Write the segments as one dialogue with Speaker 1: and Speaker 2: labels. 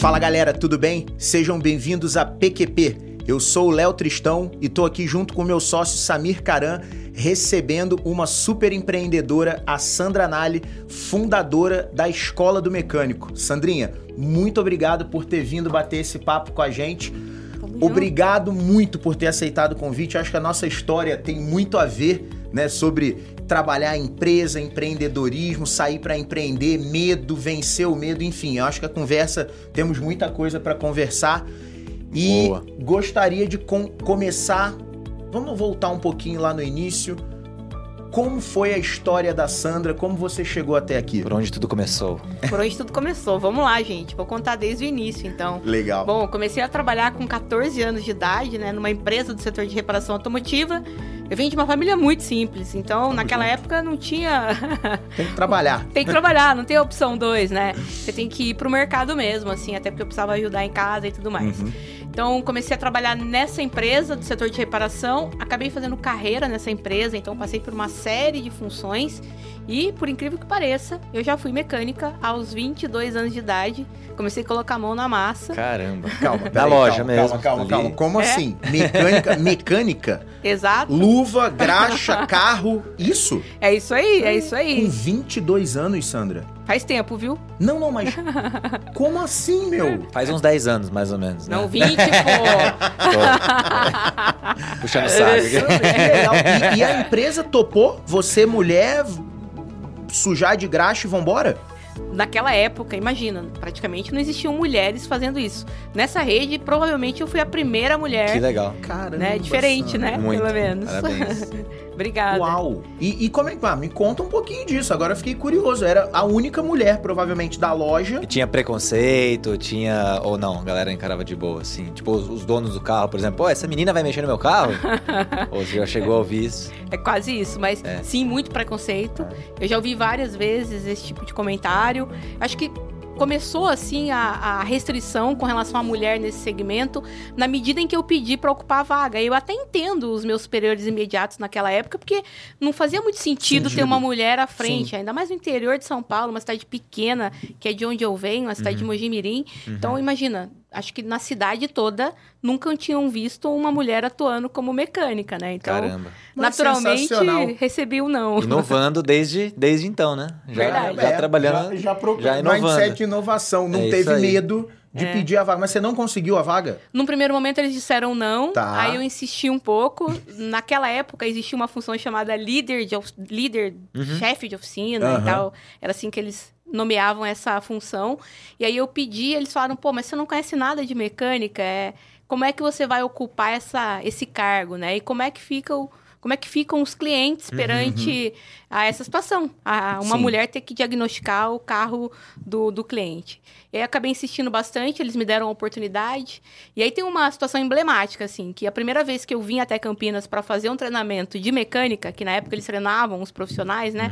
Speaker 1: Fala galera, tudo bem? Sejam bem-vindos a PQP. Eu sou o Léo Tristão e tô aqui junto com meu sócio Samir Caran, recebendo uma super empreendedora, a Sandra Nali, fundadora da Escola do Mecânico. Sandrinha, muito obrigado por ter vindo bater esse papo com a gente. Obrigado muito por ter aceitado o convite. Acho que a nossa história tem muito a ver, né, sobre trabalhar empresa, empreendedorismo, sair para empreender, medo, vencer o medo, enfim. Eu acho que a conversa temos muita coisa para conversar e
Speaker 2: Boa.
Speaker 1: gostaria de com- começar. Vamos voltar um pouquinho lá no início. Como foi a história da Sandra? Como você chegou até aqui?
Speaker 2: Por onde tudo começou.
Speaker 3: Por onde tudo começou. Vamos lá, gente. Vou contar desde o início, então.
Speaker 1: Legal.
Speaker 3: Bom, eu comecei a trabalhar com 14 anos de idade, né, numa empresa do setor de reparação automotiva. Eu venho de uma família muito simples, então naquela época não tinha.
Speaker 1: Tem que trabalhar.
Speaker 3: tem que trabalhar, não tem opção 2, né? Você tem que ir pro mercado mesmo, assim, até porque eu precisava ajudar em casa e tudo mais.
Speaker 1: Uhum.
Speaker 3: Então, comecei a trabalhar nessa empresa do setor de reparação, acabei fazendo carreira nessa empresa, então passei por uma série de funções e, por incrível que pareça, eu já fui mecânica aos 22 anos de idade. Comecei a colocar a mão na massa.
Speaker 2: Caramba.
Speaker 1: Calma,
Speaker 2: Da loja
Speaker 1: calma,
Speaker 2: mesmo,
Speaker 1: Calma, calma, calma. Como
Speaker 3: É.
Speaker 1: assim? Mecânica, mecânica,
Speaker 3: Exato.
Speaker 1: luva, graxa, carro, isso?
Speaker 3: É isso aí, é isso
Speaker 1: Com
Speaker 3: aí.
Speaker 1: 22 anos, Sandra?
Speaker 3: Faz tempo, viu?
Speaker 1: Não, não, mas como assim, meu?
Speaker 2: Faz uns 10 anos, mais ou menos, né?
Speaker 3: Não, 20, pô.
Speaker 2: Puxando o saco.
Speaker 1: E, e a empresa topou? Você, mulher, sujar de graxa e vambora?
Speaker 3: Naquela época, imagina, praticamente não existiam mulheres fazendo isso. Nessa rede, provavelmente eu fui a primeira mulher,
Speaker 2: Que legal.
Speaker 1: Caramba.
Speaker 3: né? Diferente, né?
Speaker 2: Muito.
Speaker 3: Pelo menos.
Speaker 2: Parabéns.
Speaker 3: Obrigada.
Speaker 1: Uau! E, e como é que. Ah, me conta um pouquinho disso. Agora eu fiquei curioso. Era a única mulher, provavelmente, da loja.
Speaker 2: E tinha preconceito, tinha. Ou não, a galera encarava de boa, assim. Tipo, os, os donos do carro, por exemplo, pô, essa menina vai mexer no meu carro? ou você já chegou a ouvir isso?
Speaker 3: É quase isso, mas
Speaker 2: É.
Speaker 3: sim, muito preconceito. Eu já ouvi várias vezes esse tipo de comentário. Acho que começou assim a, a restrição com relação à mulher nesse segmento na medida em que eu pedi para ocupar a vaga. Eu até entendo os meus superiores imediatos naquela época, porque não fazia muito sentido, ter
Speaker 1: Sentido.
Speaker 3: uma mulher à frente, ainda mais no interior de São Paulo, uma cidade pequena, que é de onde eu venho, a cidade de Mojimirim. Então, imagina, acho que na cidade toda nunca tinham visto uma mulher atuando como mecânica, né? Então,
Speaker 2: Caramba.
Speaker 1: Mas
Speaker 3: naturalmente recebi o não.
Speaker 2: Inovando desde, desde então, né? Já,
Speaker 3: Verdade.
Speaker 2: já
Speaker 1: É,
Speaker 2: trabalhando.
Speaker 1: Já, já, pro...
Speaker 2: já inovando.
Speaker 1: Mindset de inovação. Não
Speaker 2: É
Speaker 1: teve medo de
Speaker 3: É.
Speaker 1: pedir a vaga. Mas você não conseguiu a vaga?
Speaker 3: Num primeiro momento eles disseram não,
Speaker 1: Tá.
Speaker 3: aí eu insisti um pouco. Naquela época existia uma função chamada líder, de, líder chefe de oficina
Speaker 1: Aham.
Speaker 3: e tal. Era assim que eles nomeavam essa função. E aí eu pedi, eles falaram, pô, mas você não conhece nada de mecânica, é... como é que você vai ocupar essa, esse cargo, né? E como é que fica o... Como é que ficam os clientes perante a essa situação? A, uma
Speaker 1: Sim.
Speaker 3: mulher ter que diagnosticar o carro do, do cliente. E aí eu acabei insistindo bastante, eles me deram a oportunidade. E aí tem uma situação emblemática, assim, que a primeira vez que eu vim até Campinas para fazer um treinamento de mecânica, que na época eles treinavam os profissionais, né?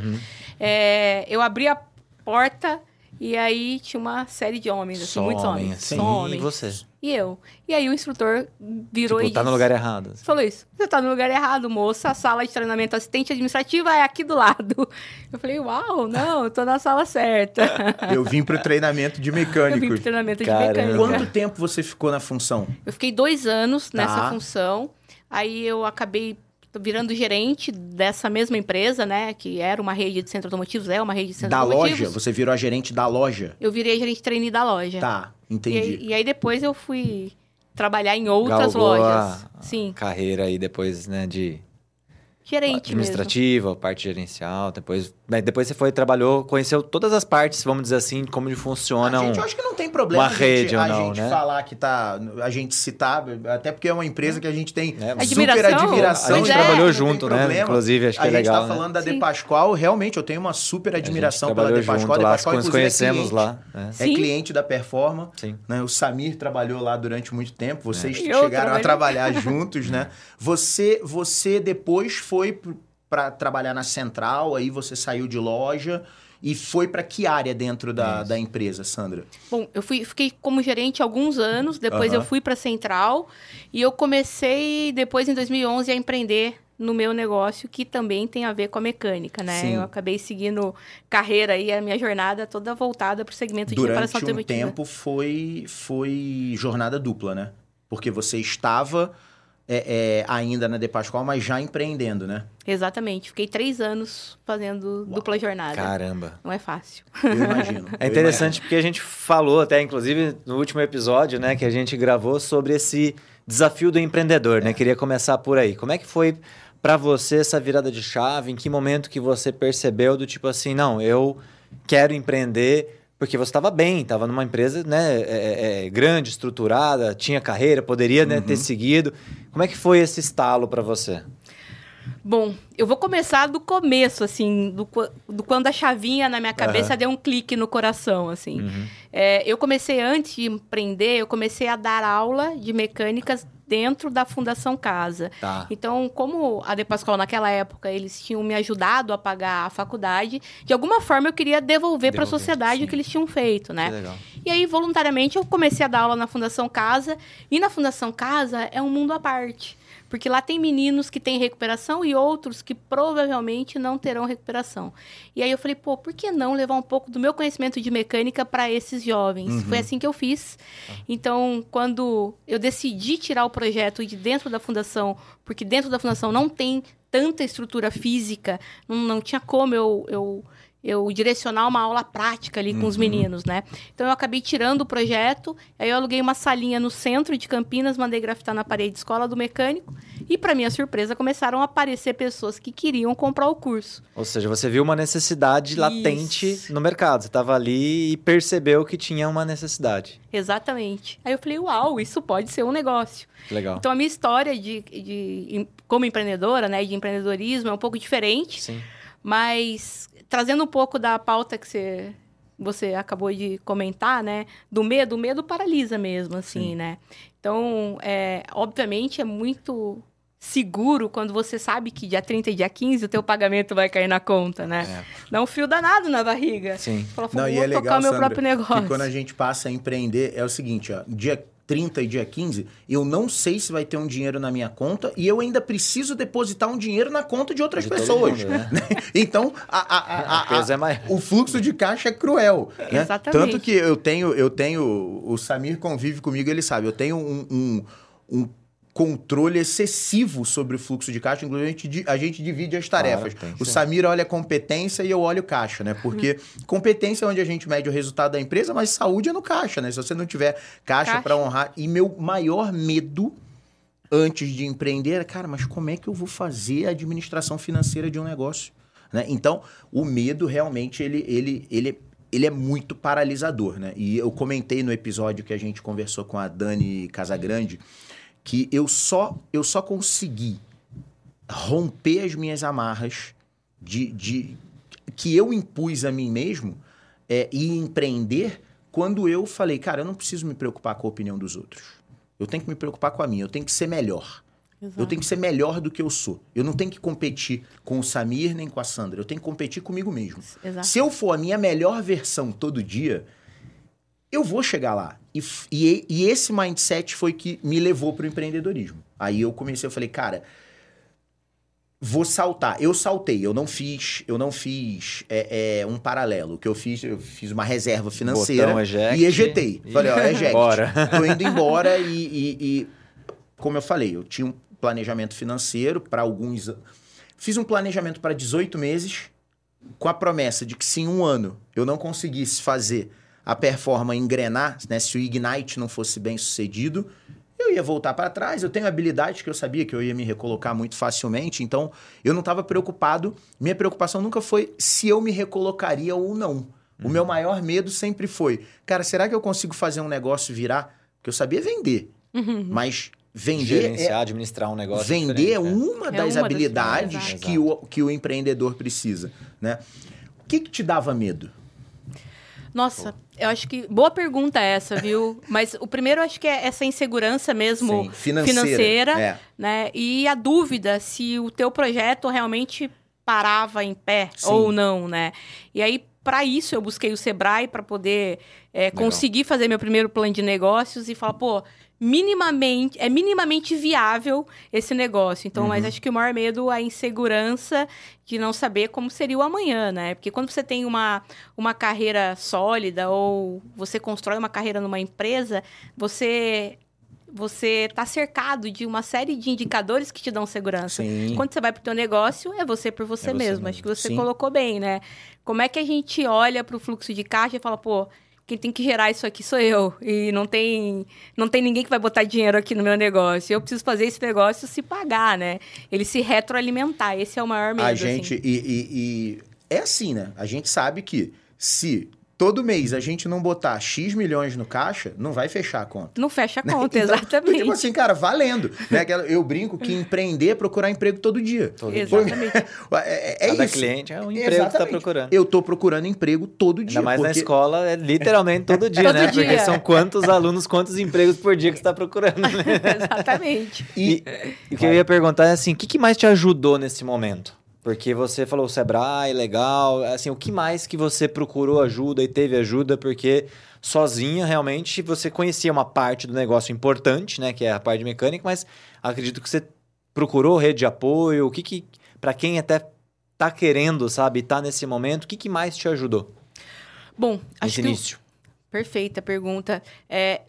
Speaker 3: É, eu abri a porta e aí tinha uma série de homens, assim,
Speaker 2: Só
Speaker 3: muitos homens.
Speaker 2: assim.
Speaker 3: Só homens.
Speaker 2: E você?
Speaker 3: E eu. E aí o instrutor virou
Speaker 2: Tipo,
Speaker 3: e
Speaker 2: tá no
Speaker 3: disse-
Speaker 2: lugar errado. assim.
Speaker 3: Falou isso. Você tá no lugar errado, moça. A sala de treinamento assistente administrativa é aqui do lado. Eu falei, uau, não, eu tô na sala certa.
Speaker 1: Eu vim pro treinamento de
Speaker 3: eu vim
Speaker 1: mecânico.
Speaker 3: pro treinamento de
Speaker 2: Caramba.
Speaker 3: mecânica.
Speaker 1: Quanto tempo você ficou na função?
Speaker 3: Eu fiquei dois anos
Speaker 1: Tá.
Speaker 3: nessa função. Aí eu acabei virando gerente dessa mesma empresa, né? Que era uma rede de centros automotivos, é uma rede de centros
Speaker 1: Da
Speaker 3: automotivos.
Speaker 1: loja? Você virou a gerente da loja?
Speaker 3: Eu virei gerente trainee da loja.
Speaker 1: Tá,
Speaker 3: E,
Speaker 1: entendi.
Speaker 3: aí, e aí depois eu fui trabalhar em outras
Speaker 2: Galgou
Speaker 3: lojas.
Speaker 2: a-
Speaker 3: Sim,
Speaker 2: Carreira aí depois, né, de
Speaker 3: gerente mesmo.
Speaker 2: administrativa, parte gerencial, depois, depois você foi trabalhou, conheceu todas as partes, vamos dizer assim, como
Speaker 1: A
Speaker 2: funciona um
Speaker 1: gente, eu acho que não tem problema
Speaker 2: uma
Speaker 1: a gente,
Speaker 2: rede
Speaker 1: a
Speaker 2: não,
Speaker 1: gente
Speaker 2: né?
Speaker 1: falar que tá. A gente citar, até porque é uma empresa que a gente tem
Speaker 2: É,
Speaker 1: super
Speaker 3: Admiração.
Speaker 1: admiração.
Speaker 2: A gente
Speaker 3: é.
Speaker 2: trabalhou junto, né?
Speaker 1: problema.
Speaker 2: Inclusive, acho que
Speaker 1: a
Speaker 2: é
Speaker 1: gente
Speaker 2: legal.
Speaker 1: tá
Speaker 2: né?
Speaker 1: falando da
Speaker 3: Sim.
Speaker 1: De Pascoal, realmente eu tenho uma super admiração
Speaker 2: a gente
Speaker 1: pela De Pascoal. De
Speaker 2: lá,
Speaker 1: Pascoal, inclusive, é
Speaker 2: conhecemos
Speaker 1: cliente,
Speaker 2: lá. né?
Speaker 1: É cliente da Performa.
Speaker 2: Sim.
Speaker 1: né? O Samir trabalhou lá durante muito tempo. Vocês
Speaker 3: eu
Speaker 1: chegaram a trabalhar juntos, né? Você, você depois foi para trabalhar na central, aí você saiu de loja e foi para que área dentro da, da empresa, Sandra?
Speaker 3: Bom, eu fui, fiquei como gerente alguns anos, depois eu fui para Central e eu comecei depois em 2011 a empreender no meu negócio que também tem a ver com a mecânica, né?
Speaker 1: Sim.
Speaker 3: Eu acabei seguindo carreira aí, a minha jornada toda voltada para o segmento de reparação
Speaker 1: Durante um tempo foi, foi jornada dupla, né? Porque você estava é, é, ainda na De Pascoal, mas já empreendendo, né?
Speaker 3: Exatamente. Fiquei três anos fazendo dupla jornada.
Speaker 2: Caramba.
Speaker 3: Não é fácil.
Speaker 1: Eu imagino.
Speaker 2: É interessante porque a gente falou até, inclusive, no último episódio, né, que a gente gravou sobre esse desafio do empreendedor, né? Queria começar por aí. Como é que foi para você essa virada de chave? Em que momento que você percebeu do tipo assim, não, eu quero empreender porque você estava bem, estava numa empresa né, é, é, grande, estruturada, tinha carreira, poderia né, ter seguido. Como é que foi esse estalo para você?
Speaker 3: Bom, eu vou começar do começo, assim, do, do quando a chavinha na minha cabeça deu um clique no coração, assim.
Speaker 2: Uhum.
Speaker 3: É, eu comecei, antes de empreender, eu comecei a dar aula de mecânicas dentro da Fundação Casa.
Speaker 2: Tá.
Speaker 3: Então, como a De Pascoal naquela época, eles tinham me ajudado a pagar a faculdade, de alguma forma eu queria devolver para a sociedade
Speaker 2: sim.
Speaker 3: o que eles tinham feito, né? E aí, voluntariamente, eu comecei a dar aula na Fundação Casa. E na Fundação Casa é um mundo à parte. Porque lá tem meninos que têm recuperação e outros que provavelmente não terão recuperação. E aí eu falei, pô, por que não levar um pouco do meu conhecimento de mecânica para esses jovens? Foi assim que eu fiz. Então, quando eu decidi tirar o projeto de dentro da fundação, porque dentro da fundação não tem tanta estrutura física, não, não tinha como eu, eu, eu direcionar uma aula prática ali com os meninos, né? Então eu acabei tirando o projeto, aí eu aluguei uma salinha no centro de Campinas, mandei grafitar na parede escola do mecânico, e para minha surpresa começaram a aparecer pessoas que queriam comprar o curso.
Speaker 2: Ou seja, você viu uma necessidade latente no mercado. Você estava ali e percebeu que tinha uma necessidade.
Speaker 3: Exatamente. Aí eu falei, uau, isso pode ser um negócio.
Speaker 2: Legal.
Speaker 3: Então a minha história de, de como empreendedora, né, de empreendedorismo é um pouco diferente,
Speaker 2: Sim.
Speaker 3: mas trazendo um pouco da pauta que você você acabou de comentar, né, do medo, o medo paralisa mesmo, assim,
Speaker 1: Sim.
Speaker 3: né? Então, é, obviamente é muito seguro quando você sabe que dia 30 e dia 15 o teu pagamento vai cair na conta, né?
Speaker 2: É.
Speaker 3: Dá um frio danado na barriga.
Speaker 2: Sim.
Speaker 3: Fala,
Speaker 1: Não,
Speaker 3: vou
Speaker 1: e é
Speaker 3: tocar
Speaker 1: legal,
Speaker 3: o meu
Speaker 1: Sandra,
Speaker 3: próprio negócio.
Speaker 1: quando a gente passa a empreender, é o seguinte, ó, dia 30 e dia 15, eu não sei se vai ter um dinheiro na minha conta e eu ainda preciso depositar um dinheiro na conta de outras
Speaker 2: De
Speaker 1: pessoas.
Speaker 2: mundo, né?
Speaker 1: Então, a- a- a-
Speaker 2: é
Speaker 1: o fluxo de caixa é cruel. né?
Speaker 3: Exatamente.
Speaker 1: Tanto que eu tenho, eu tenho, o Samir convive comigo, ele sabe, eu tenho um, um, um controle excessivo sobre o fluxo de caixa, inclusive a gente, a gente divide as tarefas.
Speaker 2: Claro,
Speaker 1: o. Samir olha competência e eu olho caixa, né? Porque competência é onde a gente mede o resultado da empresa, mas saúde é no caixa, né? Se você não tiver caixa
Speaker 3: Caixa.
Speaker 1: para honrar. E meu maior medo antes de empreender era, cara, mas como é que eu vou fazer a administração financeira de um negócio? Né? Então, o medo realmente ele, ele, ele, ele é muito paralisador, né? E eu comentei no episódio que a gente conversou com a Dani Casagrande que eu só eu só consegui romper as minhas amarras de, de que eu impus a mim mesmo é, e empreender quando eu falei, cara, eu não preciso me preocupar com a opinião dos outros. Eu tenho que me preocupar com a minha, eu tenho que ser melhor. Eu tenho que ser melhor do que eu sou. Eu não tenho que competir com o Samir nem com a Sandra. Eu tenho que competir comigo mesmo.
Speaker 3: Exato.
Speaker 1: Se eu for a minha melhor versão todo dia, eu vou chegar lá. E, e, e esse mindset foi que me levou para o empreendedorismo. Aí eu comecei, eu falei, cara, vou saltar. Eu saltei, eu não fiz, eu não fiz é, é, um paralelo. O que eu fiz, eu fiz uma reserva financeira
Speaker 2: Botão eject.
Speaker 1: e ejetei.
Speaker 2: E-
Speaker 1: Falei, ó, eject.
Speaker 2: Bora.
Speaker 1: Tô indo embora e, e- e, como eu falei, eu tinha um planejamento financeiro para alguns. Fiz um planejamento para 18 meses, com a promessa de que se em um ano eu não conseguisse fazer a performance engrenar, né, se o Ignite não fosse bem sucedido, eu ia voltar para trás. Eu tenho habilidades que eu sabia que eu ia me recolocar muito facilmente, então eu não estava preocupado. Minha preocupação nunca foi se eu me recolocaria ou não. O meu maior medo sempre foi, cara, será que eu consigo fazer um negócio virar? Porque eu sabia vender, mas vender é,
Speaker 2: Gerenciar, administrar um negócio.
Speaker 1: Vender é
Speaker 2: né?
Speaker 1: uma
Speaker 3: É
Speaker 1: das
Speaker 3: uma das
Speaker 1: habilidades
Speaker 3: habilidades,
Speaker 1: que o, que o empreendedor precisa, né? O que, que te dava medo?
Speaker 3: Nossa, eu acho que. Boa pergunta essa, viu? Mas o primeiro acho que é essa insegurança mesmo
Speaker 1: Sim, financeira.
Speaker 3: financeira,
Speaker 1: É.
Speaker 3: né? E a dúvida se o teu projeto realmente parava em pé
Speaker 1: Sim.
Speaker 3: ou não, né? E aí, para isso, eu busquei o Sebrae para poder é, conseguir fazer meu primeiro plano de negócios e falar, pô, minimamente é minimamente viável esse negócio. Então, uhum. mas acho que o maior medo é a insegurança de não saber como seria o amanhã, né? Porque quando você tem uma, uma carreira sólida ou você constrói uma carreira numa empresa, você você está cercado de uma série de indicadores que te dão segurança. Sim. Quando você vai para o teu negócio, é você por você, é você mesmo. mesmo. Acho que você Sim. colocou bem, né? Como é que a gente olha para o fluxo de caixa e fala, pô, quem tem que gerar isso aqui sou eu. E não tem, não tem ninguém que vai botar dinheiro aqui no meu negócio. Eu preciso fazer esse negócio se pagar, né? Ele se retroalimentar. Esse é o maior medo.
Speaker 1: A gente.
Speaker 3: Assim.
Speaker 1: E, e, e é assim, né? A gente sabe que se todo mês a gente não botar X milhões no caixa, não vai fechar a conta.
Speaker 3: Não fecha a né? conta, então, exatamente.
Speaker 1: Tipo assim, cara, valendo. Né? Eu brinco que empreender é procurar emprego todo dia.
Speaker 3: Todo exatamente.
Speaker 1: Dia. é, é
Speaker 2: Cada
Speaker 1: isso.
Speaker 2: cliente é um emprego exatamente. que tá procurando.
Speaker 1: Eu tô procurando emprego todo dia.
Speaker 2: Ainda mais porque... na escola, é literalmente todo dia, todo né? Dia. Porque são quantos alunos, quantos empregos por dia que você tá procurando, né?
Speaker 3: exatamente.
Speaker 2: E, e o que eu ia perguntar é assim, o que, que mais te ajudou nesse momento? Porque você falou Sebrae, legal. Assim, o que mais que você procurou ajuda e teve ajuda? Porque sozinha, realmente, você conhecia uma parte do negócio importante, né? Que é a parte de mecânica, mas acredito que você procurou rede de apoio. O que que... Para quem até tá querendo, sabe, tá nesse momento, o que, que mais te ajudou?
Speaker 3: Bom, acho
Speaker 2: Nesse início.
Speaker 3: Perfeita pergunta. É,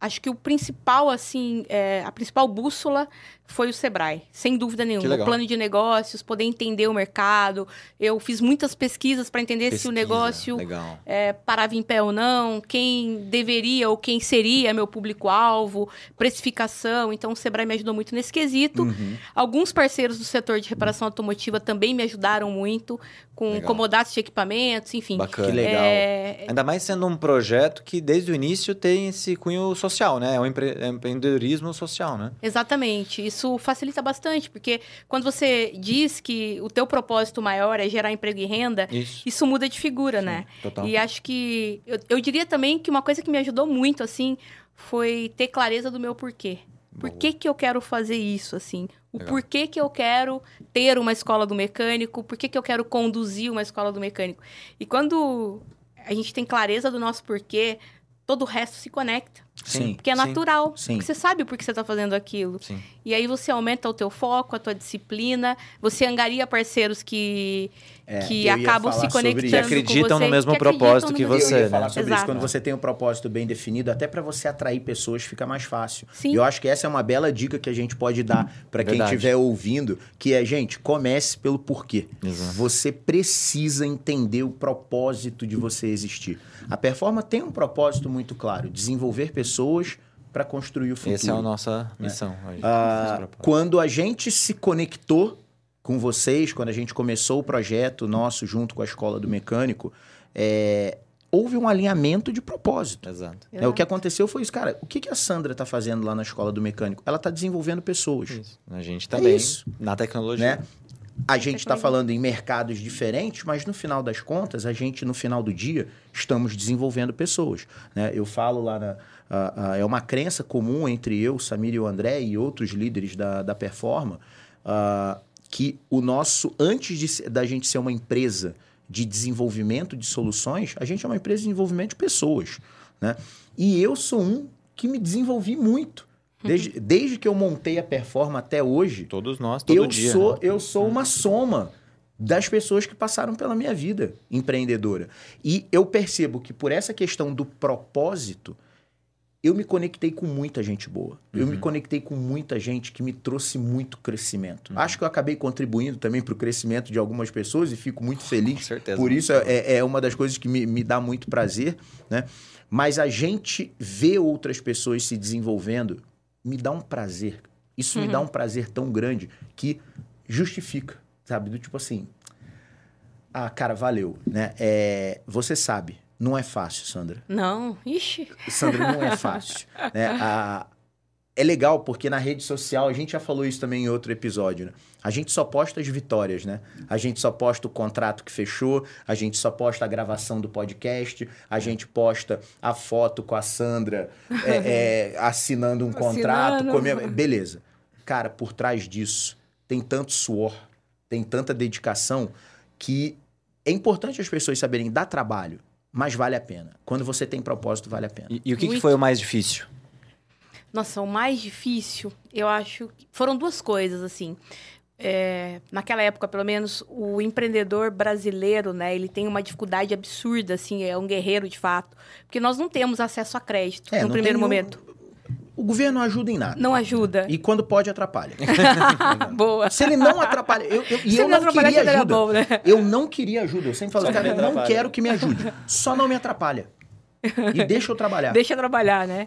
Speaker 3: acho que o principal, assim, é, a principal bússola foi o Sebrae, sem dúvida nenhuma. O plano de negócios, poder entender o mercado. Eu fiz muitas pesquisas para entender Pesquisa, se o negócio é, parava em pé ou não, quem deveria ou quem seria meu público-alvo, precificação. Então, o Sebrae me ajudou muito nesse quesito. Uhum. Alguns parceiros do setor de reparação automotiva também me ajudaram muito, com legal. comodatos de equipamentos, enfim.
Speaker 2: Bacana. Que legal. É... Ainda mais sendo um projeto que, desde o início, tem esse cunho social, né? É um é empreendedorismo social, né?
Speaker 3: Exatamente. Isso isso facilita bastante, porque quando você diz que o teu propósito maior é gerar emprego e renda, isso, isso muda de figura, Sim, né? Total. E acho que... Eu, eu diria também que uma coisa que me ajudou muito, assim, foi ter clareza do meu porquê. Por que, que eu quero fazer isso, assim? O Legal. porquê que eu quero ter uma escola do mecânico, por que, que eu quero conduzir uma escola do mecânico. E quando a gente tem clareza do nosso porquê, todo o resto se conecta.
Speaker 1: Sim.
Speaker 3: Porque é
Speaker 1: sim,
Speaker 3: natural. Sim. Porque você sabe por que você está fazendo aquilo.
Speaker 2: Sim.
Speaker 3: E aí você aumenta o teu foco, a tua disciplina, você angaria parceiros que, é, que acabam se conectando. Que
Speaker 2: acreditam no mesmo que propósito que você.
Speaker 1: Eu ia falar né? sobre Exato. isso. Quando você tem um propósito bem definido, até para você atrair pessoas fica mais fácil.
Speaker 3: Sim.
Speaker 1: E eu acho que essa é uma bela dica que a gente pode dar para quem estiver ouvindo, que é, gente, comece pelo porquê.
Speaker 2: Exato.
Speaker 1: Você precisa entender o propósito de você existir. A performance tem um propósito muito claro: desenvolver pessoas para construir o futuro.
Speaker 2: Essa é a nossa né? missão.
Speaker 1: Né? Ah, quando a gente se conectou com vocês, quando a gente começou o projeto nosso junto com a Escola do Mecânico, é, houve um alinhamento de propósito.
Speaker 2: Exato.
Speaker 1: É, o que aconteceu foi isso, cara. O que, que a Sandra está fazendo lá na Escola do Mecânico? Ela está desenvolvendo pessoas.
Speaker 2: Isso. A gente também, é na tecnologia.
Speaker 1: Né? A gente está falando em mercados diferentes, mas no final das contas, a gente, no final do dia, estamos desenvolvendo pessoas. Né? Eu falo lá na. É uma crença comum entre eu, Samir e o André e outros líderes da, da Performa, que o nosso, antes de, da gente ser uma empresa de desenvolvimento de soluções, a gente é uma empresa de desenvolvimento de pessoas. Né? E eu sou um que me desenvolvi muito. Desde, desde que eu montei a Performa até hoje.
Speaker 2: Todos nós, todo
Speaker 1: eu
Speaker 2: dia.
Speaker 1: Sou, né? Eu sou uma soma das pessoas que passaram pela minha vida empreendedora. E eu percebo que por essa questão do propósito, eu me conectei com muita gente boa. Uhum. Eu me uhum. conectei com muita gente que me trouxe muito crescimento. Uhum. Acho que eu acabei contribuindo também para o crescimento de algumas pessoas e fico muito feliz. Com
Speaker 2: certeza.
Speaker 1: Por isso é, é uma das coisas que me, me dá muito prazer, né? Mas a gente vê outras pessoas se desenvolvendo me dá um prazer. Isso uhum. me dá uhum. um prazer tão grande que justifica, sabe? Do tipo assim, ah, cara, valeu, né? É, você sabe, não é fácil, Sandra.
Speaker 3: Não, ixi.
Speaker 1: Sandra, não é fácil. né? A, é legal porque na rede social, a gente já falou isso também em outro episódio, né? A gente só posta as vitórias, né? A gente só posta o contrato que fechou, a gente só posta a gravação do podcast, a gente posta a foto com a Sandra é, é, assinando um contrato. Comendo... Beleza. Cara, por trás disso tem tanto suor, tem tanta dedicação que é importante as pessoas saberem dar trabalho, mas vale a pena. Quando você tem propósito, vale a pena.
Speaker 2: E, e o que, que foi o mais difícil?
Speaker 3: Nossa, o mais difícil, eu acho. que Foram duas coisas, assim. É, naquela época, pelo menos, o empreendedor brasileiro, né, ele tem uma dificuldade absurda, assim, é um guerreiro de fato, porque nós não temos acesso a crédito
Speaker 1: É,
Speaker 3: no primeiro
Speaker 1: um-
Speaker 3: momento.
Speaker 1: O governo não ajuda em nada.
Speaker 3: Não ajuda.
Speaker 1: E quando pode, atrapalha.
Speaker 3: Boa.
Speaker 1: Se ele não atrapalha. Eu, eu, e
Speaker 3: Se
Speaker 1: eu
Speaker 3: ele
Speaker 1: não
Speaker 3: atrapalhar,
Speaker 1: queria
Speaker 3: seria
Speaker 1: ajuda.
Speaker 3: bom, né?
Speaker 1: Eu não queria ajuda. Eu sempre falo, cara, eu não
Speaker 2: atrapalha.
Speaker 1: quero que me ajude. Só não me atrapalha. E deixa eu trabalhar.
Speaker 3: Deixa trabalhar, né?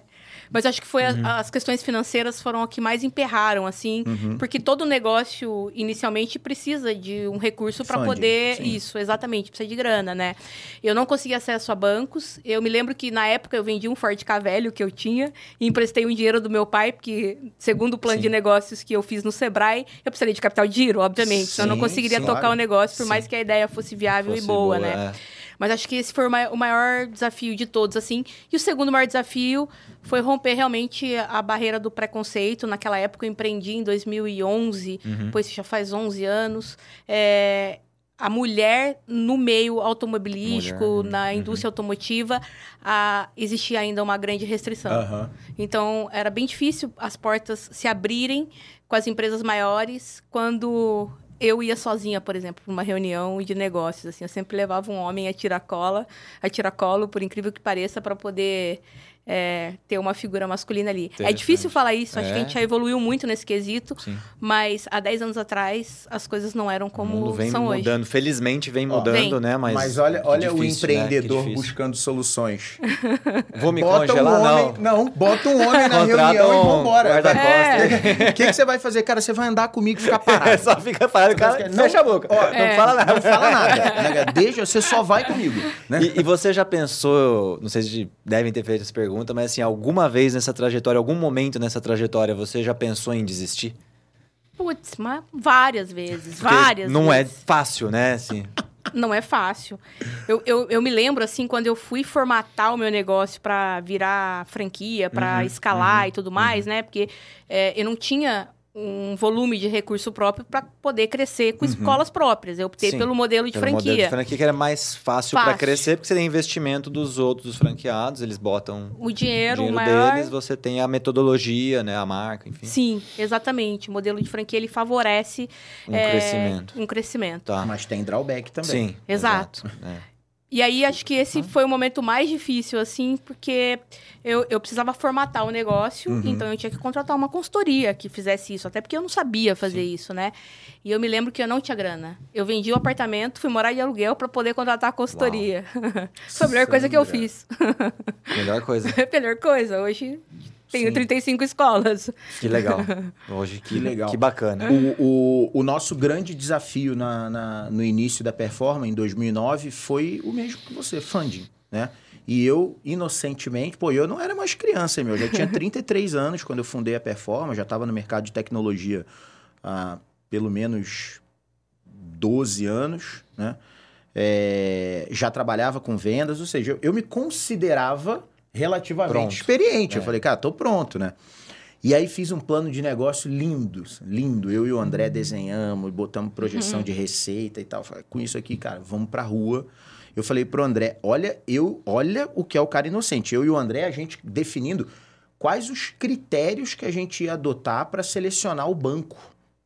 Speaker 3: Mas acho que foi a-
Speaker 1: Uhum.
Speaker 3: as questões financeiras foram o que mais emperraram, assim,
Speaker 1: Uhum.
Speaker 3: porque todo negócio inicialmente precisa de um recurso para poder
Speaker 1: sim.
Speaker 3: isso, exatamente, precisa de grana, né? Eu não consegui acesso a bancos. Eu me lembro que na época eu vendi um Ford K velho que eu tinha e emprestei um dinheiro do meu pai, porque segundo o plano
Speaker 1: Sim.
Speaker 3: de negócios que eu fiz no Sebrae, eu precisaria de capital de giro, obviamente. então eu não
Speaker 1: Sim,
Speaker 3: conseguiria
Speaker 1: sim,
Speaker 3: tocar
Speaker 1: claro.
Speaker 3: o negócio por
Speaker 1: Sim.
Speaker 3: mais que a ideia fosse viável
Speaker 2: Fosse
Speaker 3: e boa, né?
Speaker 2: é.
Speaker 3: Mas acho que esse foi o mai- o maior desafio de todos, assim. E o segundo maior desafio foi romper realmente a barreira do preconceito. Naquela época eu empreendi em 2011,
Speaker 2: Uhum.
Speaker 3: pois já faz 11 anos. É, a mulher no meio automobilístico,
Speaker 2: Mulher,
Speaker 3: na
Speaker 2: uhum.
Speaker 3: indústria automotiva, a, existia ainda uma grande restrição.
Speaker 1: Aham.
Speaker 3: Então, era bem difícil as portas se abrirem com as empresas maiores quando eu ia sozinha, por exemplo, para uma reunião de negócios. Assim, eu sempre levava um homem a tiracola, a tiracolo, por incrível que pareça, para poder é, ter uma figura masculina ali. É difícil falar isso, acho que a
Speaker 2: É.
Speaker 3: gente já evoluiu muito nesse quesito,
Speaker 2: Sim.
Speaker 3: mas há 10 anos atrás as coisas não eram
Speaker 2: o
Speaker 3: como
Speaker 2: mundo vem
Speaker 3: são hoje.
Speaker 2: mudando. Felizmente vem
Speaker 1: Ó,
Speaker 2: mudando,
Speaker 3: Vem.
Speaker 2: né? Mas,
Speaker 1: Mas, olha, olha o
Speaker 2: difícil, né? Que
Speaker 1: empreendedor
Speaker 2: difícil.
Speaker 1: buscando soluções.
Speaker 2: Vou me
Speaker 1: bota um
Speaker 2: congelar,
Speaker 1: homem,
Speaker 2: não.
Speaker 1: bota um homem na reunião e
Speaker 2: um
Speaker 1: vambora.
Speaker 2: guarda-costas.
Speaker 1: O que, que você vai fazer? Cara, você vai andar comigo e ficar parado.
Speaker 2: É, só fica parado, cara.
Speaker 1: Não-
Speaker 2: fecha a boca.
Speaker 1: ó,
Speaker 2: não
Speaker 3: É.
Speaker 2: fala nada.
Speaker 1: Não fala nada. né? Deixa, você só vai comigo. Né?
Speaker 2: E, e você já pensou, não sei se devem ter feito essa pergunta, mas assim, alguma vez nessa trajetória, algum momento nessa trajetória, você já pensou em desistir?
Speaker 3: Putz, mas várias vezes,
Speaker 2: Porque
Speaker 3: várias
Speaker 2: Não
Speaker 3: vezes.
Speaker 2: é fácil, né? Assim,
Speaker 3: Não é fácil. Eu, eu, eu me lembro, assim, quando eu fui formatar o meu negócio para virar franquia, para
Speaker 2: Uhum,
Speaker 3: escalar e tudo mais, né? Porque é, eu não tinha um volume de recurso próprio para poder crescer com escolas próprias. Eu optei
Speaker 2: Sim,
Speaker 3: pelo modelo de
Speaker 2: pelo
Speaker 3: franquia.
Speaker 2: modelo de franquia que era mais fácil para crescer, porque você tem investimento dos outros dos franqueados, eles botam
Speaker 3: O
Speaker 2: o
Speaker 3: dinheiro,
Speaker 2: dinheiro
Speaker 3: maior.
Speaker 2: deles, você tem a metodologia, né, a marca, enfim,
Speaker 3: Sim, exatamente. O modelo de franquia ele favorece
Speaker 2: um
Speaker 3: é,
Speaker 2: crescimento.
Speaker 3: um crescimento.
Speaker 2: Tá.
Speaker 1: Mas tem drawback também.
Speaker 2: Sim,
Speaker 3: Exato.
Speaker 2: é.
Speaker 3: E aí, acho que esse foi o momento mais difícil, assim, porque eu, eu precisava formatar o negócio,
Speaker 1: Uhum.
Speaker 3: então eu tinha que contratar uma consultoria que fizesse isso, até porque eu não sabia fazer isso, né? E eu me lembro que eu não tinha grana. Eu vendi o apartamento, fui morar de aluguel para poder contratar a consultoria. foi a melhor coisa que eu
Speaker 1: Sandra.
Speaker 3: fiz.
Speaker 2: Melhor coisa.
Speaker 3: Melhor coisa. Hoje tenho
Speaker 1: Sim.
Speaker 3: 35 escolas.
Speaker 2: Que legal. Hoje, que,
Speaker 1: Que legal.
Speaker 2: Que bacana.
Speaker 1: O, o, o nosso grande desafio na, na- no início da Performa, em 2009, foi o mesmo que você, funding, né? E eu, inocentemente, pô, eu não era mais criança, meu. Eu já tinha 33 anos quando eu fundei a Performa, já estava no mercado de tecnologia há pelo menos 12 anos, né? É, já trabalhava com vendas, ou seja, eu, eu me considerava relativamente
Speaker 2: Pronto.
Speaker 1: experiente. Eu
Speaker 2: É.
Speaker 1: falei, cara, tô pronto, né? E aí fiz um plano de negócio lindo, lindo. Eu e o André desenhamos, botamos projeção de receita e tal. Falei, com isso aqui, cara, vamos pra rua. Eu falei pro André, olha, eu, olha o que é o cara inocente. Eu e o André, a gente definindo quais os critérios que a gente ia adotar para selecionar o banco.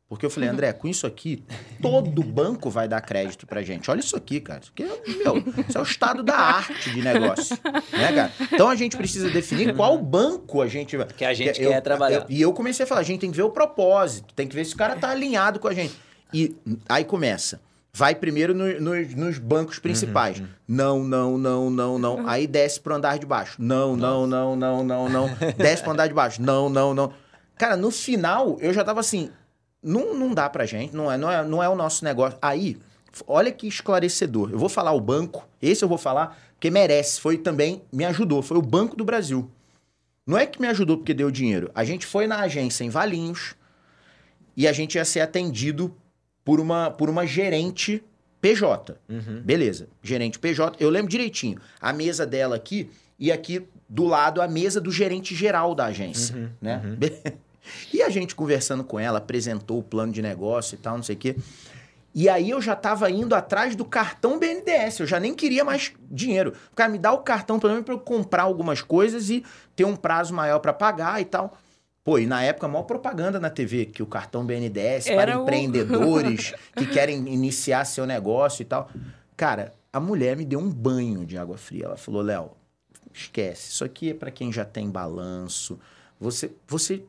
Speaker 1: Porque eu falei, André, com isso aqui, todo banco vai dar crédito pra gente. Olha isso aqui, cara. Isso aqui é, meu, isso é o estado da arte de negócio. Né, cara? Então a gente precisa definir qual banco a gente vai.
Speaker 2: Que a gente
Speaker 1: eu-
Speaker 2: quer trabalhar.
Speaker 1: eu- e eu comecei a falar, a gente tem que ver o propósito, tem que ver se o cara tá alinhado com a gente. E aí começa. Vai primeiro no- nos- nos bancos principais. Não, não, não, não, não. Aí desce pro andar de baixo. Não, não, não, não, não, não. Desce pro andar de baixo. Não, não, não. Cara, no final, eu já tava assim. Não, não dá pra gente, não é, não, é, não é o nosso negócio. Aí, olha que esclarecedor. Eu vou falar o banco, esse eu vou falar, porque merece. Foi também, me ajudou. Foi o Banco do Brasil. Não é que me ajudou porque deu dinheiro. A gente foi na agência em Valinhos e a gente ia ser atendido por uma, por uma gerente PJ.
Speaker 2: Uhum.
Speaker 1: Beleza, gerente PJ. Eu lembro direitinho. A mesa dela aqui e aqui do lado a mesa do gerente geral da agência,
Speaker 2: Uhum,
Speaker 1: né?
Speaker 2: uhum.
Speaker 1: E a gente conversando com ela, apresentou o plano de negócio e tal, não sei o quê. E aí eu já tava indo atrás do cartão BNDES, eu já nem queria mais dinheiro. O cara me dá o cartão pelo menos para eu comprar algumas coisas e ter um prazo maior para pagar e tal. Pô, e na época, a maior propaganda na TV, que o cartão BNDES
Speaker 3: Era
Speaker 1: para
Speaker 3: o-
Speaker 1: empreendedores que querem iniciar seu negócio e tal. Cara, a mulher me deu um banho de água fria. Ela falou, Léo, esquece, isso aqui é para quem já tem balanço. Você, você...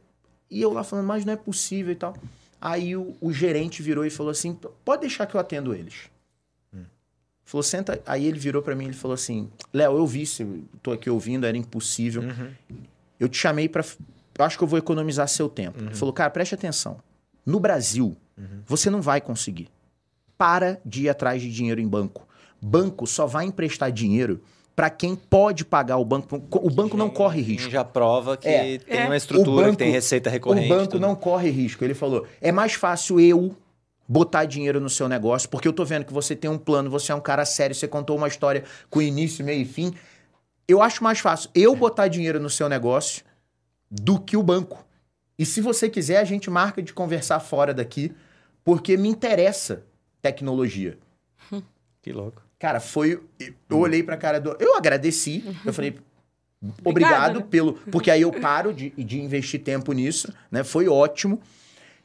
Speaker 1: E eu lá falando, mas não é possível e tal. Aí o, o gerente virou e falou assim, pode deixar que eu atendo eles. Falou, senta. Aí ele virou pra mim e falou assim: Léo, eu vi, se tô aqui ouvindo, era impossível.
Speaker 2: Uhum.
Speaker 1: Eu te chamei pra. Eu acho que eu vou economizar seu tempo. Ele falou, cara, preste atenção. No Brasil, você não vai conseguir. Para de ir atrás de dinheiro em banco. Banco só vai emprestar dinheiro pra quem pode pagar o banco. O banco não corre risco.
Speaker 2: já prova que
Speaker 1: É.
Speaker 2: tem
Speaker 3: É.
Speaker 2: uma estrutura,
Speaker 1: banco-
Speaker 2: que tem receita recorrente.
Speaker 1: O banco
Speaker 2: tudo.
Speaker 1: não corre risco. Ele falou: é mais fácil eu botar dinheiro no seu negócio, porque eu tô vendo que você tem um plano, você é um cara sério, você contou uma história com início, meio e fim. Eu acho mais fácil eu botar dinheiro no seu negócio do que o banco. E se você quiser, a gente marca de conversar fora daqui, porque me interessa tecnologia.
Speaker 2: Que louco.
Speaker 1: Cara, foi. Eu olhei pra cara do. Eu agradeci. Eu falei. Obrigado
Speaker 3: Obrigado, né?
Speaker 1: pelo. Porque aí eu paro de, de investir tempo nisso, né? Foi ótimo.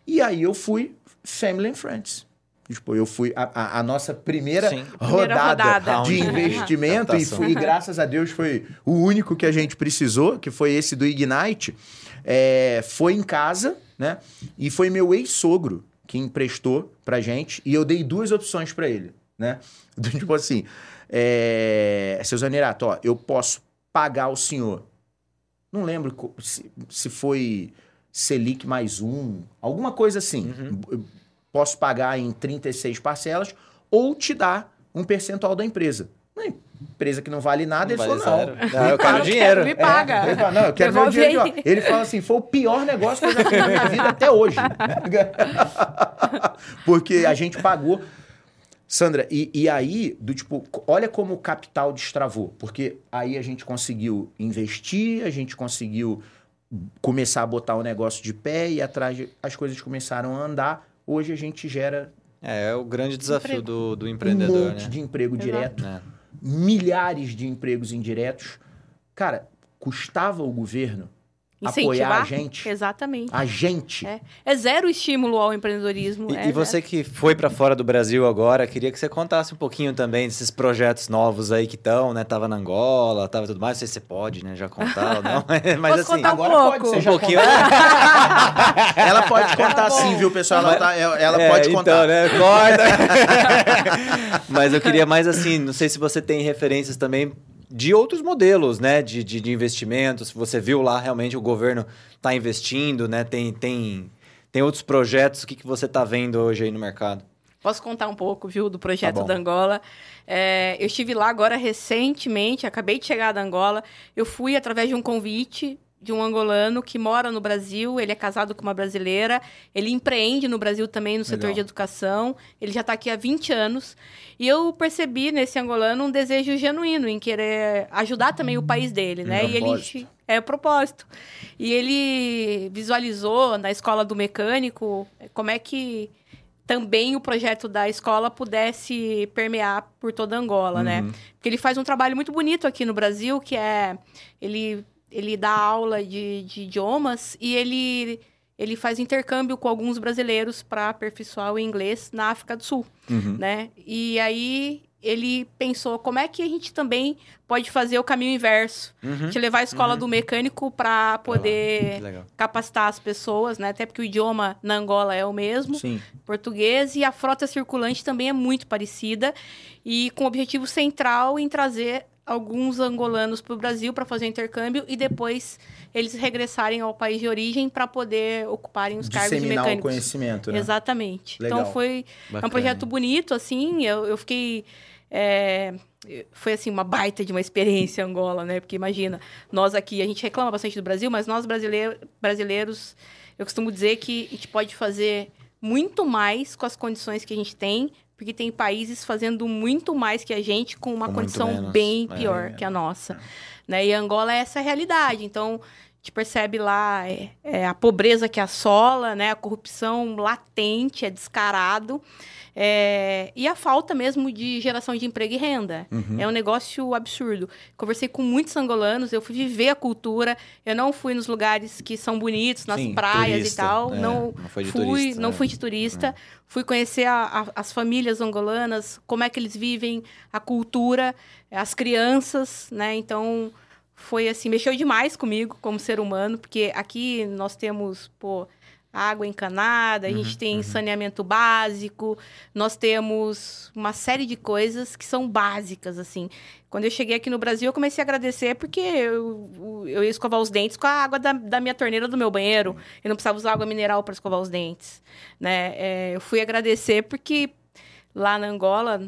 Speaker 1: E aí eu fui Family and Friends. Tipo, eu fui a, a- a nossa primeira,
Speaker 2: Sim.
Speaker 3: Primeira
Speaker 1: rodada,
Speaker 3: rodada.
Speaker 1: de investimento e, fui- e graças a Deus foi o único que a gente precisou, que foi esse do Ignite. É, foi em casa, né? E foi meu ex-sogro que emprestou pra gente e eu dei duas opções pra ele, né? Do tipo assim, é, seu Zanerato, ó, eu posso pagar o senhor. Não lembro se, se foi Selic mais um, alguma coisa assim. Eu Posso pagar em 36 parcelas ou te dar um percentual da empresa. Uma empresa que não vale nada,
Speaker 2: Não
Speaker 1: ele
Speaker 2: vale
Speaker 1: falou, não.
Speaker 2: Não, eu quero dinheiro.
Speaker 3: me paga.
Speaker 1: É, ele fala, não, eu quero meu dinheiro. Ele fala assim, foi o pior negócio que eu já fiz na minha vida até hoje. Porque a gente pagou. Sandra, e, e aí, do tipo, olha como o capital destravou. Porque aí a gente conseguiu investir, a gente conseguiu começar a botar o negócio de pé e atrás de- as coisas começaram a andar. Hoje a gente gera
Speaker 2: É, é o grande desafio
Speaker 3: Emprego.
Speaker 2: do, do
Speaker 1: um
Speaker 2: empreendedor,
Speaker 1: monte
Speaker 2: né?
Speaker 1: de emprego
Speaker 3: Exato.
Speaker 1: direto
Speaker 2: É.
Speaker 1: milhares de empregos indiretos. Cara, custava o governo apoiar a
Speaker 3: Incentivar?
Speaker 1: gente.
Speaker 3: Exatamente.
Speaker 1: A gente.
Speaker 3: É. É zero estímulo ao empreendedorismo.
Speaker 2: E,
Speaker 3: é,
Speaker 2: e você que foi para fora do Brasil agora, queria que você contasse um pouquinho também desses projetos novos aí que estão, né? Tava na Angola, tava tudo mais. Não sei se você pode, né? Já contar ou não. Mas
Speaker 3: Posso
Speaker 2: assim,
Speaker 3: contar um
Speaker 1: Agora
Speaker 3: pouco.
Speaker 1: pode ser
Speaker 2: um
Speaker 1: já
Speaker 2: pouquinho.
Speaker 1: Ela pode contar
Speaker 3: Tá
Speaker 1: sim, viu, pessoal? Ela, tá- ela- ela
Speaker 2: É,
Speaker 1: pode
Speaker 2: então,
Speaker 1: contar.
Speaker 2: né? Corta. Mas eu queria mais assim, não sei se você tem referências também de outros modelos, né? De, de, de investimentos. Você viu lá, realmente o governo está investindo, né? Tem, tem, tem outros projetos. O que, que você está vendo hoje aí no mercado?
Speaker 3: Posso contar um pouco, viu, do
Speaker 1: Tá
Speaker 3: projeto
Speaker 1: bom.
Speaker 3: da Angola. É, eu estive lá agora recentemente, acabei de chegar da Angola. Eu fui através de um convite de um angolano que mora no Brasil. Ele é casado com uma brasileira. Ele empreende no Brasil também no setor
Speaker 1: Legal.
Speaker 3: de educação. Ele já está aqui há 20 anos. E eu percebi nesse angolano um desejo genuíno em querer ajudar também o país dele, né? E ele é o propósito. E ele visualizou na escola do mecânico como é que também o projeto da escola pudesse permear por toda Angola, né?
Speaker 1: Uhum.
Speaker 3: Porque ele faz um trabalho muito bonito aqui no Brasil, que é ele ele dá aula de, de idiomas e ele ele faz intercâmbio com alguns brasileiros para aperfeiçoar o inglês na África do Sul,
Speaker 1: Uhum.
Speaker 3: né? E aí ele pensou como é que a gente também pode fazer o caminho inverso,
Speaker 2: Uhum.
Speaker 3: levar a escola
Speaker 2: Uhum.
Speaker 3: do mecânico para poder
Speaker 2: legal.
Speaker 3: capacitar as pessoas, né? Até porque o idioma na Angola é o mesmo,
Speaker 1: Sim.
Speaker 3: português, e a frota circulante também é muito parecida, e com o objetivo central em trazer alguns angolanos para o Brasil para fazer intercâmbio e depois eles regressarem ao país de origem para poder ocuparem os cargos de
Speaker 1: Disseminar o
Speaker 3: mecânicos.
Speaker 1: conhecimento, né?
Speaker 3: Exatamente.
Speaker 1: Legal.
Speaker 3: Então foi
Speaker 2: Bacana.
Speaker 3: um projeto bonito, assim. Eu, eu fiquei. é, foi assim, uma baita de uma experiência Angola, né? Porque imagina, nós aqui, a gente reclama bastante do Brasil, mas nós brasileiro, brasileiros, eu costumo dizer que a gente pode fazer muito mais com as condições que a gente tem, porque tem países fazendo muito mais que a gente com uma
Speaker 2: Com
Speaker 3: condição
Speaker 2: menos.
Speaker 3: bem
Speaker 2: É,
Speaker 3: pior
Speaker 1: é.
Speaker 3: que a nossa. Né? E Angola é essa realidade. Então, gente percebe lá é, é a pobreza que assola, né? A corrupção latente, é descarado. É, e a falta mesmo de geração de emprego e renda.
Speaker 1: Uhum.
Speaker 3: É um negócio absurdo. Conversei com muitos angolanos, eu fui viver a cultura, eu não fui nos lugares que são bonitos, nas
Speaker 2: Sim,
Speaker 3: praias
Speaker 2: turista,
Speaker 3: e tal.
Speaker 2: é,
Speaker 3: não,
Speaker 2: não
Speaker 3: fui,
Speaker 2: turista,
Speaker 3: não
Speaker 2: é.
Speaker 3: fui de turista. Fui conhecer a- a- as famílias angolanas, como é que eles vivem, a cultura, as crianças, né? Então, foi assim, mexeu demais comigo como ser humano, porque aqui nós temos, pô, água encanada, a
Speaker 2: Uhum,
Speaker 3: gente tem saneamento básico, nós temos uma série de coisas que são básicas, assim. Quando eu cheguei aqui no Brasil, eu comecei a agradecer porque eu, eu ia escovar os dentes com a água da, da minha torneira do meu banheiro. Eu não precisava usar água mineral para escovar os dentes. Né? É, eu fui agradecer porque lá na Angola,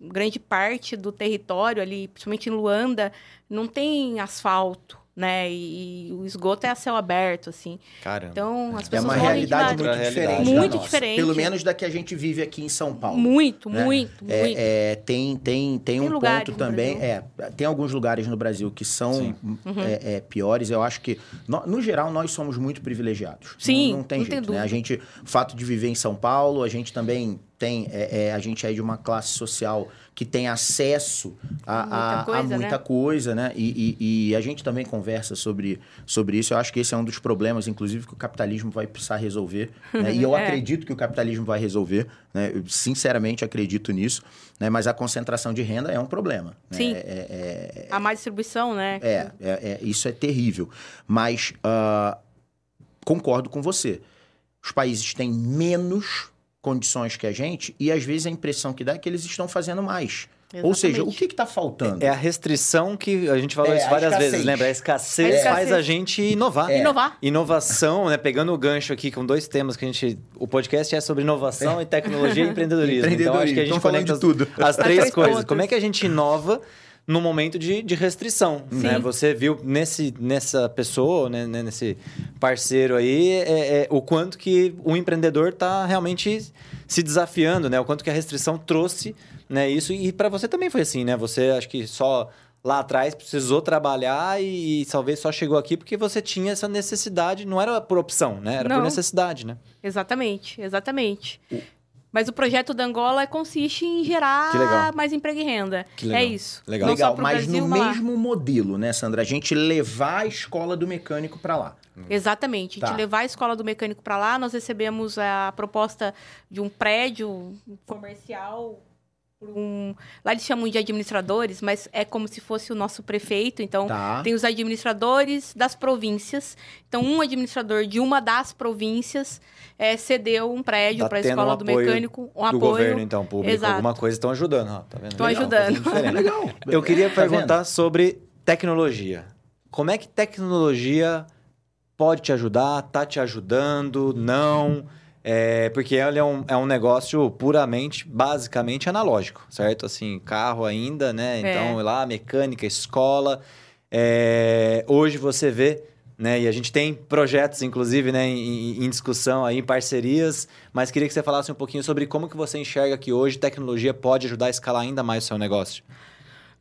Speaker 3: grande parte do território ali, principalmente em Luanda, não tem asfalto, né? E, e o esgoto é a céu aberto, assim.
Speaker 2: Caramba.
Speaker 3: Então, as
Speaker 1: É
Speaker 3: pessoas
Speaker 1: uma
Speaker 3: morrem de
Speaker 1: realidade muito diferente.
Speaker 3: Muito
Speaker 1: nossa.
Speaker 3: diferente.
Speaker 1: Pelo menos da que a gente vive aqui em São Paulo.
Speaker 3: Muito,
Speaker 1: né?
Speaker 3: muito,
Speaker 1: É,
Speaker 3: muito.
Speaker 1: é, tem, tem, tem, um
Speaker 3: lugares
Speaker 1: ponto também. É, tem alguns lugares no Brasil que são
Speaker 2: Sim.
Speaker 1: é, é, piores. Eu acho que, no, no geral, nós somos muito privilegiados.
Speaker 3: Sim,
Speaker 1: não, não tem
Speaker 3: não tem
Speaker 1: jeito. né? A gente, o fato de viver em São Paulo, a gente também tem. é, é, a gente é de uma classe social que tem acesso a,
Speaker 3: Muita
Speaker 1: a- a
Speaker 3: coisa,
Speaker 1: muita
Speaker 3: né?
Speaker 1: coisa, né? E, e- e a gente também conversa sobre, sobre isso. Eu acho que esse é um dos problemas, inclusive, que o capitalismo vai precisar resolver. né? E eu
Speaker 3: É.
Speaker 1: acredito que o capitalismo vai resolver. Né? Eu sinceramente acredito nisso. Né? Mas a concentração de renda é um problema. né?
Speaker 3: Sim.
Speaker 1: É, é-
Speaker 3: A má distribuição, né?
Speaker 1: é, é, é- isso é terrível. Mas ah, concordo com você. Os países têm menos condições que a gente e às vezes a impressão que dá é que eles estão fazendo mais. Ou seja, o
Speaker 3: Exatamente.
Speaker 1: que está faltando?
Speaker 2: É a restrição que a gente falou
Speaker 1: É,
Speaker 2: isso várias
Speaker 1: escassez.
Speaker 2: vezes, lembra? A escassez,
Speaker 3: A escassez.
Speaker 2: faz a gente inovar.
Speaker 1: É.
Speaker 3: Inovar.
Speaker 2: Inovação, né? Pegando o gancho aqui com dois temas que a gente. O podcast é sobre inovação e tecnologia e empreendedorismo. Então acho que a gente
Speaker 1: Estão falando
Speaker 2: conecta
Speaker 1: de tudo.
Speaker 2: as, as três coisas. Como é que a gente inova no momento de, de restrição? Né? Você viu nesse, nessa pessoa, né? né, nesse parceiro aí, é, é, o quanto que o empreendedor está realmente se desafiando, né? O quanto que a restrição trouxe né, isso. E para você também foi assim, né? Você acho que só lá atrás precisou trabalhar e, talvez só chegou aqui porque você tinha essa necessidade, não era por opção, né? Era por
Speaker 3: Não.
Speaker 2: necessidade, né?
Speaker 3: Exatamente, exatamente. Mas o projeto da Angola consiste em gerar mais emprego e renda.
Speaker 2: Que legal.
Speaker 3: É isso.
Speaker 2: Legal.
Speaker 1: Legal, mas
Speaker 3: Brasil,
Speaker 1: no
Speaker 3: mas lá.
Speaker 1: mesmo modelo, né, Sandra? A gente levar a escola do mecânico para lá.
Speaker 3: Exatamente. A gente
Speaker 1: Tá.
Speaker 3: levar a escola do mecânico para lá, nós recebemos a proposta de um prédio comercial. Por Um... Lá eles chamam de administradores, mas é como se fosse o nosso prefeito. Então,
Speaker 1: Tá.
Speaker 3: tem os administradores das províncias. Então, um administrador de uma das províncias eh, cedeu um prédio
Speaker 2: Tá
Speaker 3: para a escola
Speaker 2: um
Speaker 3: do mecânico, um
Speaker 2: Do
Speaker 3: apoio.
Speaker 2: governo, então, público,
Speaker 3: Exato.
Speaker 2: alguma coisa estão ajudando, ó, tá vendo?
Speaker 3: Tão
Speaker 2: Legal,
Speaker 3: ajudando.
Speaker 1: Legal.
Speaker 2: Eu queria
Speaker 1: Tá
Speaker 2: perguntar sobre tecnologia. Como é que tecnologia pode te ajudar? Tá te ajudando? Não? É, porque ele é um, é um negócio puramente, basicamente analógico, certo? Assim, carro ainda, né? Então, lá, mecânica, escola. É, hoje você vê, né? E a gente tem projetos, inclusive, né, em, em discussão aí, em parcerias, mas queria que você falasse um pouquinho sobre como que você enxerga que hoje tecnologia pode ajudar a escalar ainda mais o seu negócio.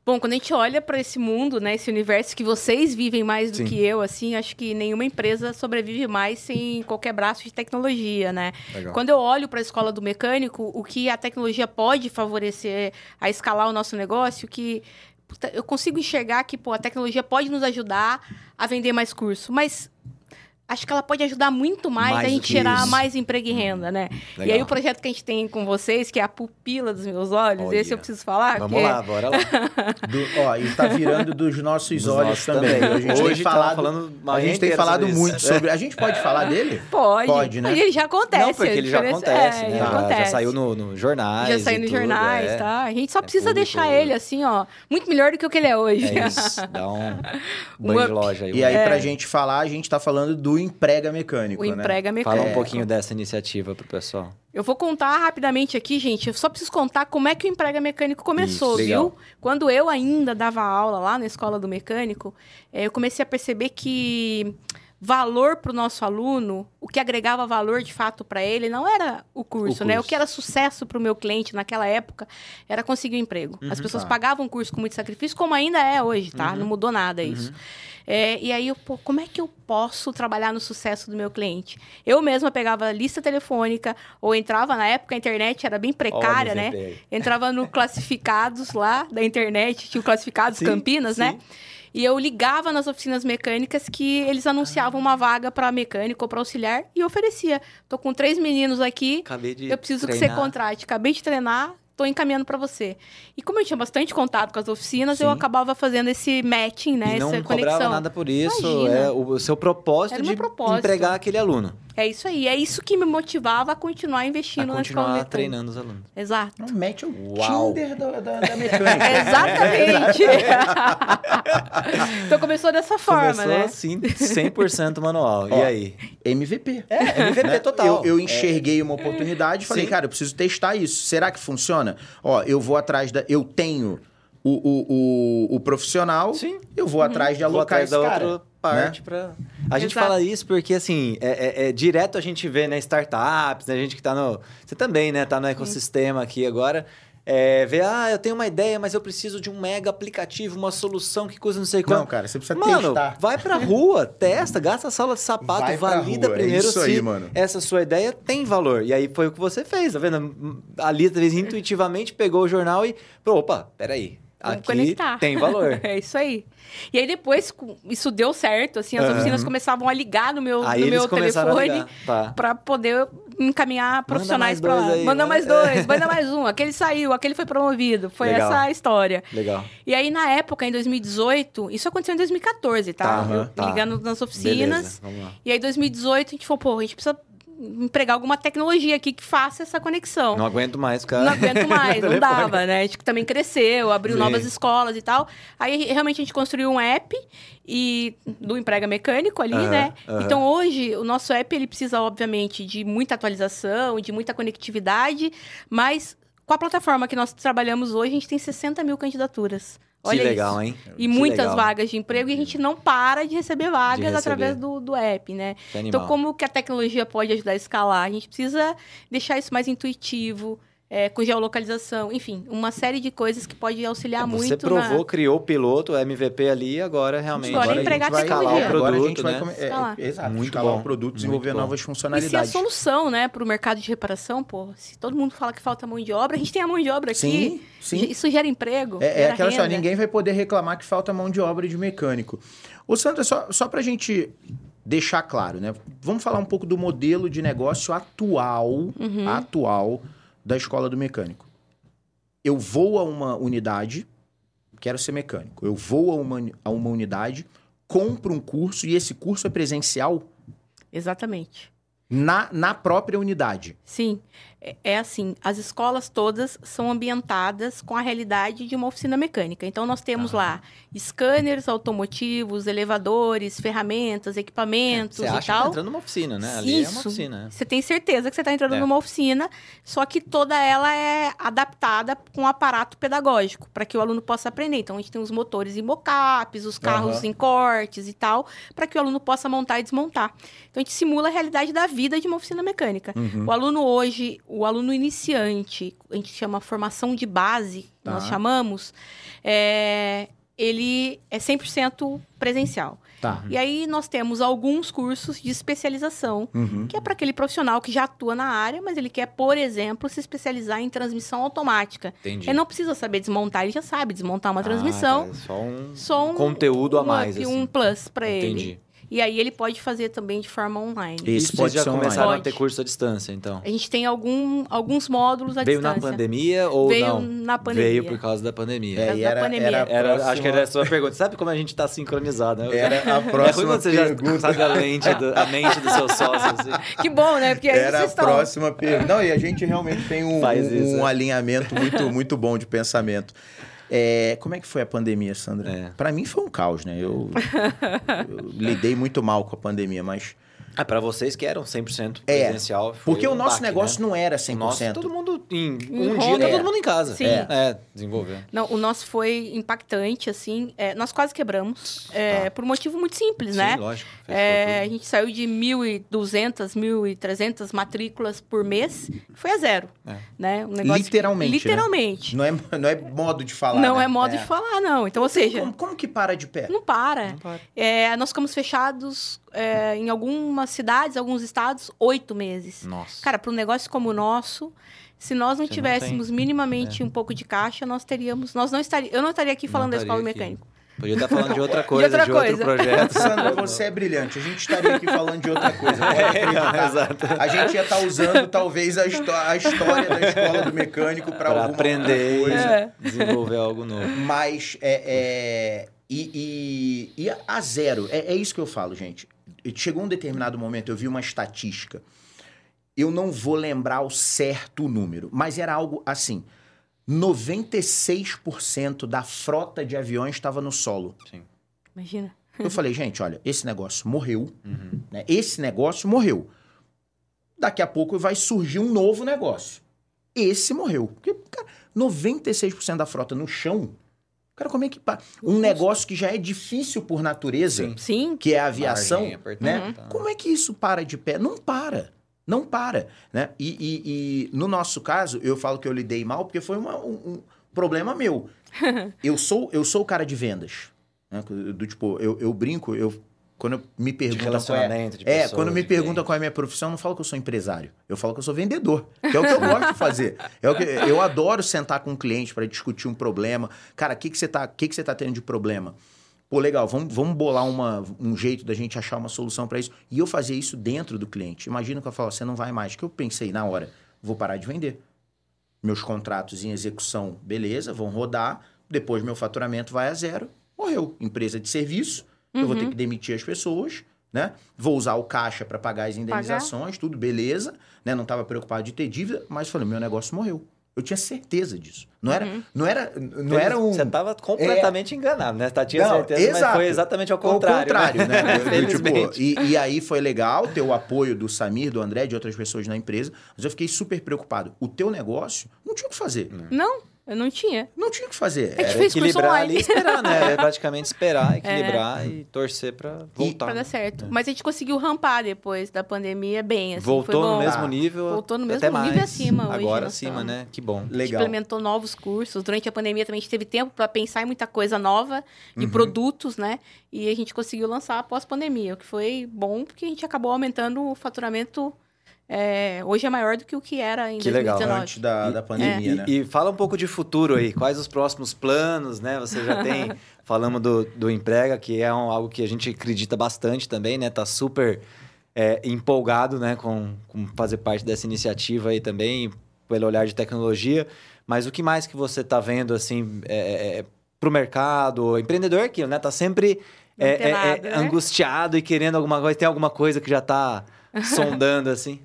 Speaker 3: Bom, quando a gente olha para esse mundo, né, esse universo que vocês vivem mais do
Speaker 2: Sim.
Speaker 3: que eu, assim, acho que nenhuma empresa sobrevive mais sem qualquer braço de tecnologia, né?
Speaker 2: Legal.
Speaker 3: Quando eu olho para a escola do mecânico, o que a tecnologia pode favorecer a escalar o nosso negócio, que eu consigo enxergar que pô, a tecnologia pode nos ajudar a vender mais curso, mas acho que ela pode ajudar muito mais,
Speaker 2: Mais
Speaker 3: a gente gerar
Speaker 2: isso.
Speaker 3: mais emprego e renda, né? E aí
Speaker 2: Legal.
Speaker 3: o projeto que a gente tem com vocês, que é a pupila dos meus olhos,
Speaker 2: Olha.
Speaker 3: esse eu preciso falar.
Speaker 2: Vamos
Speaker 3: que é-
Speaker 2: lá, bora lá.
Speaker 1: Do- ó, e tá virando dos nossos
Speaker 2: Dos
Speaker 1: olhos também.
Speaker 2: também.
Speaker 1: A gente
Speaker 2: Hoje
Speaker 1: tem falado,
Speaker 2: falando
Speaker 1: a gente tem falado
Speaker 2: sobre isso.
Speaker 1: muito sobre. A gente pode falar dele?
Speaker 3: Pode.
Speaker 1: Pode, né?
Speaker 3: Ele já acontece.
Speaker 2: Não, porque
Speaker 3: a
Speaker 2: ele já acontece,
Speaker 3: é,
Speaker 2: né?
Speaker 3: Já, acontece.
Speaker 2: Já saiu no, no jornais.
Speaker 3: Já saiu nos jornais,
Speaker 2: é.
Speaker 3: tá? A gente só
Speaker 2: É
Speaker 3: precisa
Speaker 2: público.
Speaker 3: deixar ele assim, ó, muito melhor do que o que ele é hoje.
Speaker 2: É isso, dá um banho de loja aí.
Speaker 1: E aí,
Speaker 3: É.
Speaker 1: pra gente falar, a gente tá falando do emprega mecânico,
Speaker 3: o
Speaker 1: né?
Speaker 3: emprega
Speaker 2: Fala
Speaker 3: mecânico.
Speaker 2: um pouquinho dessa iniciativa pro pessoal.
Speaker 3: Eu vou contar rapidamente aqui, gente. Eu só preciso contar como é que o emprega mecânico começou,
Speaker 2: Isso, legal.
Speaker 3: viu? Quando eu ainda dava aula lá na escola do mecânico, eh, eu comecei a perceber que valor para o nosso aluno, o que agregava valor de fato para ele, não era o curso,
Speaker 2: O
Speaker 3: né? O
Speaker 2: curso.
Speaker 3: que era sucesso para o meu cliente naquela época era conseguir um emprego. As pessoas
Speaker 1: Tá.
Speaker 3: pagavam o curso com muito sacrifício, como ainda é hoje, tá? Não mudou nada isso. É, e aí, eu, pô, como é que eu posso trabalhar no sucesso do meu cliente? Eu mesma pegava a lista telefônica, ou entrava, na época a internet era bem precária, né? Entrava no classificados lá da internet, tinha o classificados
Speaker 2: Sim,
Speaker 3: Campinas, né? E eu ligava nas oficinas mecânicas que eles anunciavam uma vaga para mecânico ou para auxiliar e oferecia. Tô com três meninos aqui,
Speaker 2: Acabei de
Speaker 3: eu preciso que
Speaker 2: treinar.
Speaker 3: você contrate. Acabei de treinar, tô encaminhando para você. E como eu tinha bastante contato com as oficinas, eu
Speaker 1: Sim.
Speaker 3: acabava fazendo esse matching, né?
Speaker 2: E não
Speaker 3: essa
Speaker 2: cobrava
Speaker 3: conexão.
Speaker 2: nada por isso.
Speaker 3: Imagina.
Speaker 2: É o seu propósito de
Speaker 3: propósito.
Speaker 2: empregar aquele aluno.
Speaker 3: É isso aí. É isso que me motivava a continuar
Speaker 2: A
Speaker 3: investindo na escola
Speaker 2: continuar treinando os alunos.
Speaker 3: Exato.
Speaker 1: Não mete o
Speaker 2: Uau.
Speaker 1: Tinder da, da, da mecânica.
Speaker 3: Exatamente. então começou dessa forma,
Speaker 2: Começou
Speaker 3: né?
Speaker 2: assim, 100% manual.
Speaker 1: Ó,
Speaker 2: e aí?
Speaker 1: MVP.
Speaker 2: É, MVP
Speaker 1: né?
Speaker 2: total.
Speaker 1: Eu, eu enxerguei uma oportunidade e falei,
Speaker 2: Sim.
Speaker 1: cara, eu preciso testar isso. Será que funciona? Ó, eu vou atrás da. Eu tenho o, o, o, o profissional,
Speaker 2: Sim.
Speaker 1: eu vou atrás de
Speaker 2: Vou
Speaker 1: alocar
Speaker 2: atrás
Speaker 1: esse
Speaker 2: da
Speaker 1: cara.
Speaker 2: outra parte pra... A gente
Speaker 3: Exato.
Speaker 2: fala isso porque, assim, é, é- é direto a gente vê, né, startups, né, a gente que tá no... Você também, né, tá no ecossistema aqui agora. É, vê, ah, eu tenho uma ideia, mas eu preciso de um mega aplicativo, uma solução que custa não sei quanto.
Speaker 1: Não, cara, você precisa
Speaker 2: Mano,
Speaker 1: testar.
Speaker 2: vai pra rua, testa, gasta a sala de sapato,
Speaker 1: Vai
Speaker 2: valida
Speaker 1: rua, é
Speaker 2: primeiro
Speaker 1: isso
Speaker 2: se
Speaker 1: aí, mano.
Speaker 2: essa sua ideia tem valor. E aí foi o que você fez, tá vendo? Ali, talvez, intuitivamente, pegou o jornal e... Pô, opa, peraí.
Speaker 3: Vamos
Speaker 2: Aqui
Speaker 3: conectar.
Speaker 2: tem valor.
Speaker 3: É isso aí. E aí depois isso deu certo, assim, as
Speaker 1: Aham.
Speaker 3: oficinas começavam a ligar no meu,
Speaker 2: Aí
Speaker 3: no meu telefone.
Speaker 2: Tá.
Speaker 3: para poder encaminhar profissionais para lá.
Speaker 2: aí,
Speaker 3: manda
Speaker 2: né?
Speaker 3: mais dois, manda mais um. Aquele saiu, aquele foi promovido. Foi
Speaker 2: Legal.
Speaker 3: essa a história.
Speaker 2: Legal.
Speaker 3: E aí, na época, em 2018, isso aconteceu em 2014, tá?
Speaker 2: Tá,
Speaker 3: Eu
Speaker 2: aham, tá.
Speaker 3: Ligando nas oficinas.
Speaker 2: Beleza.
Speaker 3: E aí, em 2018, a gente falou, pô, a gente precisa empregar alguma tecnologia aqui que faça essa conexão.
Speaker 2: Não aguento mais, cara.
Speaker 3: Não aguento mais, não dava, né? A gente também cresceu, abriu
Speaker 2: Sim.
Speaker 3: novas escolas e tal. Aí realmente a gente construiu um app e do emprega mecânico ali,
Speaker 2: Aham,
Speaker 3: né?
Speaker 2: aham.
Speaker 3: Então hoje o nosso app ele precisa obviamente de muita atualização, de muita conectividade, mas com a plataforma que nós trabalhamos hoje a gente tem 60 mil candidaturas. Olha
Speaker 2: que legal,
Speaker 3: isso.
Speaker 2: hein?
Speaker 3: E
Speaker 2: Que
Speaker 3: muitas
Speaker 2: legal.
Speaker 3: vagas de emprego e a gente não para de receber vagas
Speaker 2: receber.
Speaker 3: através do, do app, né?
Speaker 2: Animal.
Speaker 3: Então, como que a tecnologia pode ajudar a escalar? A gente precisa deixar isso mais intuitivo, é, com geolocalização, enfim, uma série de coisas que pode auxiliar
Speaker 2: Você
Speaker 3: muito
Speaker 2: provou,
Speaker 3: na...
Speaker 2: criou o piloto, o MVP ali, e agora realmente
Speaker 3: Agora
Speaker 2: vai
Speaker 3: empregar
Speaker 2: escalar o produto,
Speaker 1: agora a gente vai
Speaker 2: né?
Speaker 1: come- é,
Speaker 3: Escalar.
Speaker 1: exato,
Speaker 2: Muito
Speaker 1: escalar
Speaker 2: bom.
Speaker 1: o produto,
Speaker 2: Muito
Speaker 1: desenvolver
Speaker 2: bom.
Speaker 1: novas
Speaker 3: E se a
Speaker 1: funcionalidades.
Speaker 3: solução, né, para o mercado de reparação, pô, se todo mundo fala que falta mão de obra, a gente tem a mão de obra aqui.
Speaker 1: Sim, sim.
Speaker 3: Isso gera emprego.
Speaker 1: É, é
Speaker 3: gera
Speaker 1: aquela
Speaker 3: renda.
Speaker 1: ninguém vai poder reclamar que falta mão de obra de mecânico. Ô, Sandra, só, só pra gente deixar claro, né? Vamos falar um pouco do modelo de negócio atual,
Speaker 3: Uhum.
Speaker 1: atual da escola do mecânico. Eu vou a uma unidade, quero ser mecânico. Eu vou a uma, a uma unidade, compro um curso e esse curso é presencial
Speaker 3: Exatamente.
Speaker 1: na, na própria unidade.
Speaker 3: Sim, é, é assim, as escolas todas são ambientadas com a realidade de uma oficina mecânica. Então nós temos lá scanners automotivos, elevadores, ferramentas, equipamentos
Speaker 2: Você
Speaker 3: e
Speaker 2: acha que
Speaker 3: tal.
Speaker 2: tá entrando numa oficina, né? Ali é uma
Speaker 3: Isso.
Speaker 2: oficina.
Speaker 3: Você tem certeza que você está entrando
Speaker 2: É.
Speaker 3: numa oficina, só que toda ela é adaptada com um aparato pedagógico, para que o aluno possa aprender. Então, a gente tem os motores em mocaps, os carros
Speaker 1: Aham.
Speaker 3: em cortes e tal, para que o aluno possa montar e desmontar. Então, a gente simula a realidade da vida de uma oficina mecânica.
Speaker 1: Uhum.
Speaker 3: O aluno hoje, o aluno iniciante, a gente chama formação de base,
Speaker 1: Tá.
Speaker 3: nós chamamos, é, ele é 100% presencial.
Speaker 1: Tá.
Speaker 3: E aí nós temos alguns cursos de especialização,
Speaker 1: Uhum.
Speaker 3: que é para aquele profissional que já atua na área, mas ele quer, por exemplo, se especializar em transmissão automática.
Speaker 2: Entendi.
Speaker 3: Ele não precisa saber desmontar, ele já sabe desmontar uma
Speaker 2: Ah,
Speaker 3: transmissão.
Speaker 2: tá, Só um
Speaker 3: Só um
Speaker 2: conteúdo a
Speaker 3: um
Speaker 2: mais,
Speaker 3: up,
Speaker 2: assim.
Speaker 3: um plus para ele.
Speaker 2: Entendi.
Speaker 3: E aí ele pode fazer também de forma online.
Speaker 1: Esse
Speaker 2: Isso
Speaker 1: pode
Speaker 2: já
Speaker 1: online.
Speaker 2: começaram a ter curso à distância, então.
Speaker 3: A gente tem algum, alguns módulos à
Speaker 2: Veio
Speaker 3: distância.
Speaker 2: na pandemia ou
Speaker 3: Veio
Speaker 2: não?
Speaker 3: na pandemia.
Speaker 2: Veio por causa da pandemia.
Speaker 1: É,
Speaker 3: causa
Speaker 1: e
Speaker 3: da
Speaker 1: era,
Speaker 3: pandemia.
Speaker 1: era a
Speaker 2: Era, acho
Speaker 1: próxima-
Speaker 2: que era a sua pergunta. Sabe como a gente tá sincronizado, né?
Speaker 1: Era a
Speaker 2: É ruim
Speaker 1: próxima
Speaker 2: quando você já
Speaker 1: pergunta.
Speaker 2: sabe a, lente do- a mente do seu sócio, assim.
Speaker 3: Que bom, né? Porque aí
Speaker 1: Era a
Speaker 3: vocês estão...
Speaker 1: próxima pergunta. Não, e a gente realmente tem um, um-
Speaker 2: isso,
Speaker 1: um
Speaker 2: é.
Speaker 1: alinhamento muito, muito bom de pensamento. É, como é que foi a pandemia, Sandra?
Speaker 2: É.
Speaker 1: Pra mim foi um caos, né? Eu, eu lidei muito mal com a pandemia, mas
Speaker 2: Ah, para vocês que eram 100%
Speaker 1: É,
Speaker 2: presencial. foi
Speaker 1: Porque o
Speaker 2: um
Speaker 1: nosso
Speaker 2: baque,
Speaker 1: negócio
Speaker 2: né?
Speaker 1: não era
Speaker 2: O
Speaker 1: 100%.
Speaker 2: nosso, todo mundo em
Speaker 3: Em
Speaker 2: um dia tá
Speaker 1: É.
Speaker 2: todo mundo em casa.
Speaker 3: Sim.
Speaker 2: É, é desenvolvendo.
Speaker 3: Não, o nosso foi impactante, assim. é, nós quase quebramos. é,
Speaker 2: Tá.
Speaker 3: Por um motivo muito simples,
Speaker 2: Sim,
Speaker 3: né?
Speaker 2: lógico.
Speaker 3: É, a gente saiu de 1.200, 1.300 matrículas por mês, foi a zero.
Speaker 2: É.
Speaker 3: Né? Um negócio que-
Speaker 1: Literalmente, né?
Speaker 3: Literalmente.
Speaker 1: Não, é, não é modo de falar.
Speaker 3: Não
Speaker 1: né?
Speaker 3: é modo de falar, não. Então, ou seja,
Speaker 1: Como, como que para de pé?
Speaker 3: não para.
Speaker 2: Não para.
Speaker 3: É, nós ficamos fechados é, em algumas cidades, alguns estados, oito meses.
Speaker 2: Nossa.
Speaker 3: Cara, para um negócio como o nosso, se nós não
Speaker 2: Você não
Speaker 3: tivéssemos minimamente um pouco de caixa, nós teríamos. Nós não estaria, eu não estaria aqui
Speaker 2: Não
Speaker 3: falando da
Speaker 2: estaria
Speaker 3: escola do
Speaker 2: aqui.
Speaker 3: mecânico.
Speaker 2: Podia estar falando de outra coisa, de,
Speaker 3: outra
Speaker 2: outro
Speaker 3: coisa.
Speaker 2: projeto.
Speaker 1: Sandra, você é brilhante. A gente estaria aqui falando de outra coisa. Acreditar.
Speaker 2: Exato.
Speaker 1: A gente ia estar usando, talvez, a, a história da escola do mecânico para
Speaker 2: aprender
Speaker 1: coisa.
Speaker 3: É.
Speaker 2: desenvolver algo novo.
Speaker 1: Mas é. é- e, e, e a zero. É, é isso que eu falo, gente. Chegou um determinado momento, eu vi uma estatística. Eu não vou lembrar o certo número, mas era algo assim: 96% da frota de aviões estava no solo.
Speaker 2: Sim.
Speaker 3: Imagina.
Speaker 1: Eu falei, gente, olha, esse negócio morreu.
Speaker 2: Uhum.
Speaker 1: né? Esse negócio morreu. Daqui a pouco vai surgir um novo negócio. Esse morreu. Porque, cara, 96% da frota no chão. Cara, como é que. pa- Um negócio que já é difícil por natureza,
Speaker 2: Sim.
Speaker 3: Sim.
Speaker 1: que é a aviação,
Speaker 2: Margem apertada,
Speaker 1: né?
Speaker 2: tá.
Speaker 1: Como é que isso para de pé? Não para. Não para, né? E, e- e no nosso caso, eu falo que eu lidei mal porque foi uma- um, um problema meu. eu sou eu sou o cara de vendas. né? Do tipo, eu, eu brinco, eu quando eu me
Speaker 2: De
Speaker 1: perguntam qual é,
Speaker 2: relacionamento, de
Speaker 1: é,
Speaker 2: pessoas,
Speaker 1: quando me
Speaker 2: de
Speaker 1: perguntam
Speaker 2: clientes.
Speaker 1: qual é a minha profissão, eu não falo que eu sou empresário. Eu falo que eu sou vendedor. Que é o que eu gosto de fazer. É o que, eu adoro sentar com um cliente para discutir um problema. Cara, o que, que você tá, que que você tá tendo de problema? Pô, legal, vamos, vamos bolar uma, um jeito da gente achar uma solução para isso. E eu fazer isso dentro do cliente. Imagina que eu falo, você não vai mais. que eu pensei na hora? Vou parar de vender. Meus contratos em execução, beleza, vão rodar. Depois meu faturamento vai a zero. Morreu. Empresa de serviço, eu vou ter
Speaker 3: Uhum.
Speaker 1: que demitir as pessoas, né? Vou usar o caixa para pagar as indenizações, tudo beleza, né? Não estava preocupado de ter dívida, mas falei, meu negócio morreu. Eu tinha certeza disso. Não era,
Speaker 3: Uhum.
Speaker 1: não era, não era um
Speaker 2: Você estava completamente enganado, né? Tá, tinha
Speaker 1: Não,
Speaker 2: certeza, mas
Speaker 1: exato.
Speaker 2: foi exatamente ao
Speaker 1: ao
Speaker 2: contrário.
Speaker 1: contrário, né? Do- do tipo, e, e aí foi legal ter o apoio do Samir, do André, de outras pessoas na empresa, mas eu fiquei super preocupado. O teu negócio não tinha o que fazer.
Speaker 3: Não, eu não tinha.
Speaker 1: Não tinha o que fazer.
Speaker 3: A gente
Speaker 1: Era-
Speaker 3: fez
Speaker 2: equilibrar
Speaker 3: online.
Speaker 2: ali e esperar, né? É praticamente esperar, equilibrar e torcer pra voltar.
Speaker 3: Pra dar certo. Mas a gente conseguiu rampar depois da pandemia bem, assim.
Speaker 2: Voltou
Speaker 3: foi bom.
Speaker 2: no mesmo nível.
Speaker 3: Voltou no mesmo
Speaker 2: até
Speaker 3: nível
Speaker 2: mais.
Speaker 3: acima hoje,
Speaker 2: Agora
Speaker 3: nós
Speaker 2: acima,
Speaker 3: estamos.
Speaker 2: né? Que bom.
Speaker 3: A gente
Speaker 1: Legal.
Speaker 3: implementou novos cursos. Durante a pandemia também a gente teve tempo para pensar em muita coisa nova, de
Speaker 1: Uhum.
Speaker 3: produtos, né? E a gente conseguiu lançar após pandemia, o que foi bom, porque a gente acabou aumentando o faturamento. É, hoje é maior do que o que era em
Speaker 2: Que legal.
Speaker 3: 2019.
Speaker 1: Antes da,
Speaker 2: E-
Speaker 1: da pandemia,
Speaker 2: E,
Speaker 1: né?
Speaker 2: e fala um pouco de futuro aí. Quais os próximos planos, né? Você já tem. falamos do, do Emprega, que é um- algo que a gente acredita bastante também, né? Tá super é, empolgado, né? Com, com fazer parte dessa iniciativa aí também, pelo olhar de tecnologia. Mas o que mais que você tá vendo, assim, é, é, pro mercado? Empreendedor que, né? Tá sempre é, é, é,
Speaker 3: Antenado, né?
Speaker 2: angustiado e querendo alguma coisa. Tem alguma coisa que já tá sondando, assim?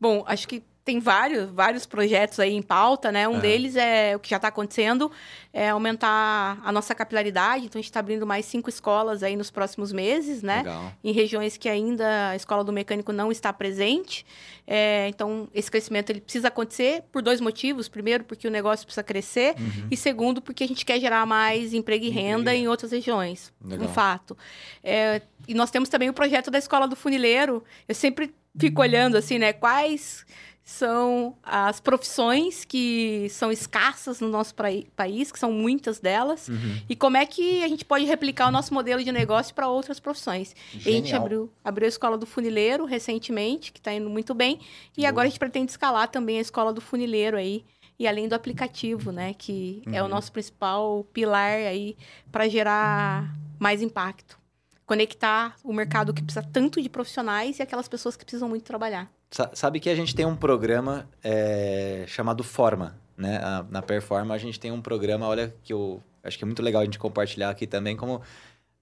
Speaker 3: Bom, acho que tem vários, vários projetos aí em pauta, né? Um deles é o que já está acontecendo, é aumentar a nossa capilaridade. Então, a gente está abrindo mais cinco escolas aí nos próximos meses, né?
Speaker 2: Legal.
Speaker 3: Em regiões que ainda a escola do mecânico não está presente. É, então, esse crescimento ele precisa acontecer por dois motivos. Primeiro, porque o negócio precisa crescer.
Speaker 2: Uhum.
Speaker 3: E segundo, porque a gente quer gerar mais emprego e renda
Speaker 1: renda.
Speaker 3: em outras regiões.
Speaker 2: Legal.
Speaker 3: Um fato. É, e nós temos também o projeto da Escola do Funileiro. Eu sempre fico olhando assim, né? Quais são as profissões que são escassas no nosso país, que são muitas delas,
Speaker 2: Uhum.
Speaker 3: e como é que a gente pode replicar o nosso modelo de negócio para outras profissões. E a gente abriu, abriu a Escola do Funileiro recentemente, que está indo muito bem, e agora a gente pretende escalar também a Escola do Funileiro aí, e além do aplicativo, né, que é o
Speaker 2: Uhum.
Speaker 3: nosso principal pilar aí para gerar mais impacto. Conectar o mercado que precisa tanto de profissionais e aquelas pessoas que precisam muito trabalhar.
Speaker 2: Sa- Sabe que a gente tem um programa é, chamado Forma, né? A- na Performa a gente tem um programa, olha, que eu acho que é muito legal a gente compartilhar aqui também, como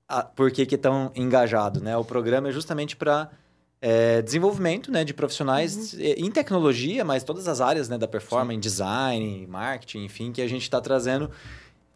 Speaker 2: a, por que que tão engajado, né? O programa é justamente para desenvolvimento né, de profissionais eh, em tecnologia, mas todas as áreas né, da performance, em design, marketing, enfim, que a gente está trazendo.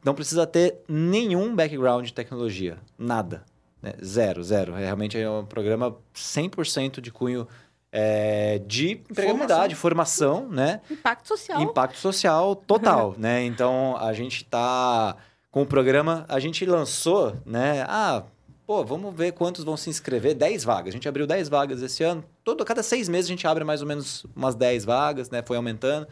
Speaker 2: Não precisa ter nenhum background de tecnologia, nada. Né? Zero, zero. É, realmente é um programa 100% de cunho é, de empregabilidade, formação, né?
Speaker 3: Impacto social.
Speaker 2: Impacto social total, né? Então, a gente está com o programa, a gente lançou, né? Ah, pô, vamos ver quantos vão se inscrever. 10 vagas. A gente abriu 10 vagas esse ano. Todo, cada seis meses a gente abre mais ou menos umas 10 vagas, né? Foi aumentando.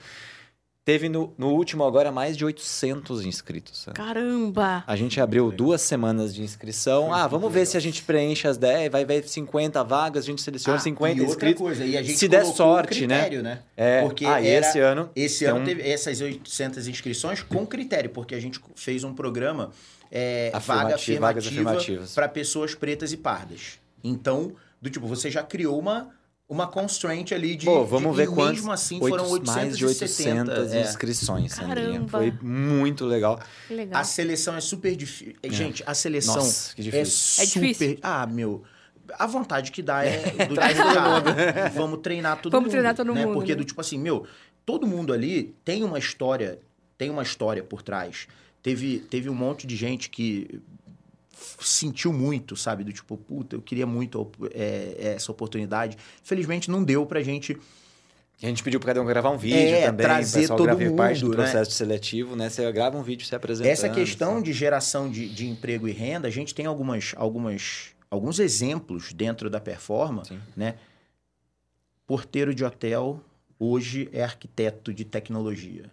Speaker 2: Teve no, no último agora mais de 800 inscritos. sabe?
Speaker 3: Caramba!
Speaker 2: A gente abriu duas semanas de inscrição. Ah, vamos ver se a gente preenche as 10, vai ver 50 vagas, a gente seleciona
Speaker 1: Ah,
Speaker 2: 50
Speaker 1: e outra
Speaker 2: inscritos.
Speaker 1: coisa, e a gente
Speaker 2: Se der sorte,
Speaker 1: um critério, né?
Speaker 2: É,
Speaker 1: Porque
Speaker 2: ah,
Speaker 1: era-
Speaker 2: esse ano
Speaker 1: Esse
Speaker 2: tem
Speaker 1: ano teve essas 800 inscrições com critério, porque a gente fez um programa é, vaga
Speaker 2: Afirmativo, vagas
Speaker 1: afirmativa
Speaker 2: afirmativas.
Speaker 1: para pessoas pretas e pardas. Então, do tipo, você já criou uma, uma constraint ali de.
Speaker 2: Pô, vamos
Speaker 1: de,
Speaker 2: ver quantos.
Speaker 1: mesmo assim
Speaker 2: oito-
Speaker 1: foram 870.
Speaker 2: mais de 800
Speaker 1: é.
Speaker 2: inscrições, Sandrinha.
Speaker 3: Caramba.
Speaker 2: Foi muito legal.
Speaker 3: Que legal.
Speaker 1: A seleção é super difícil. Gente, a seleção
Speaker 2: Nossa, que
Speaker 1: é
Speaker 2: difícil.
Speaker 3: É
Speaker 1: super.
Speaker 3: difícil.
Speaker 1: Ah, meu. A vontade que dá é do
Speaker 2: Traz
Speaker 1: tipo,
Speaker 2: todo
Speaker 1: cara, Vamos treinar todo
Speaker 3: Vamos
Speaker 1: mundo.
Speaker 3: treinar todo
Speaker 1: né?
Speaker 3: mundo,
Speaker 1: Porque
Speaker 3: né?
Speaker 1: do tipo assim, meu, todo mundo ali tem uma história, tem uma história por trás. Teve, teve um monte de gente que sentiu muito, sabe? Do tipo, puta, eu queria muito é, essa oportunidade. Felizmente não deu pra gente
Speaker 2: A gente pediu para cada um gravar um vídeo
Speaker 1: É,
Speaker 2: também,
Speaker 1: trazer todo
Speaker 2: grave parte do
Speaker 1: mundo, né?
Speaker 2: processo seletivo, né? Você grava um vídeo se apresentando.
Speaker 1: Essa questão
Speaker 2: sabe?
Speaker 1: de geração de, de emprego e renda, a gente tem algumas, algumas, alguns exemplos dentro da performance,
Speaker 2: Sim.
Speaker 1: né? Porteiro de hotel hoje é arquiteto de tecnologia.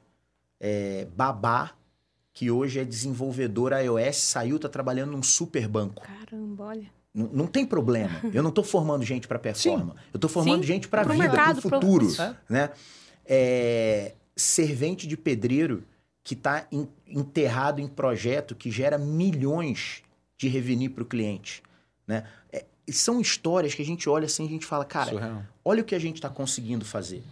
Speaker 1: É, babá, que hoje é desenvolvedor iOS, saiu, tá trabalhando num super banco.
Speaker 3: Caramba, olha.
Speaker 1: Não, não tem problema. Eu não tô formando gente para performance. Eu tô formando
Speaker 3: Sim,
Speaker 1: gente para
Speaker 3: pro
Speaker 1: vida, para
Speaker 3: pro-
Speaker 1: o futuro,
Speaker 2: É.
Speaker 1: né? É, servente de pedreiro que está enterrado em projeto que gera milhões de revenue para o cliente, né? É, são histórias que a gente olha assim, a gente fala, cara,
Speaker 2: Surreal.
Speaker 1: olha o que a gente está conseguindo fazer.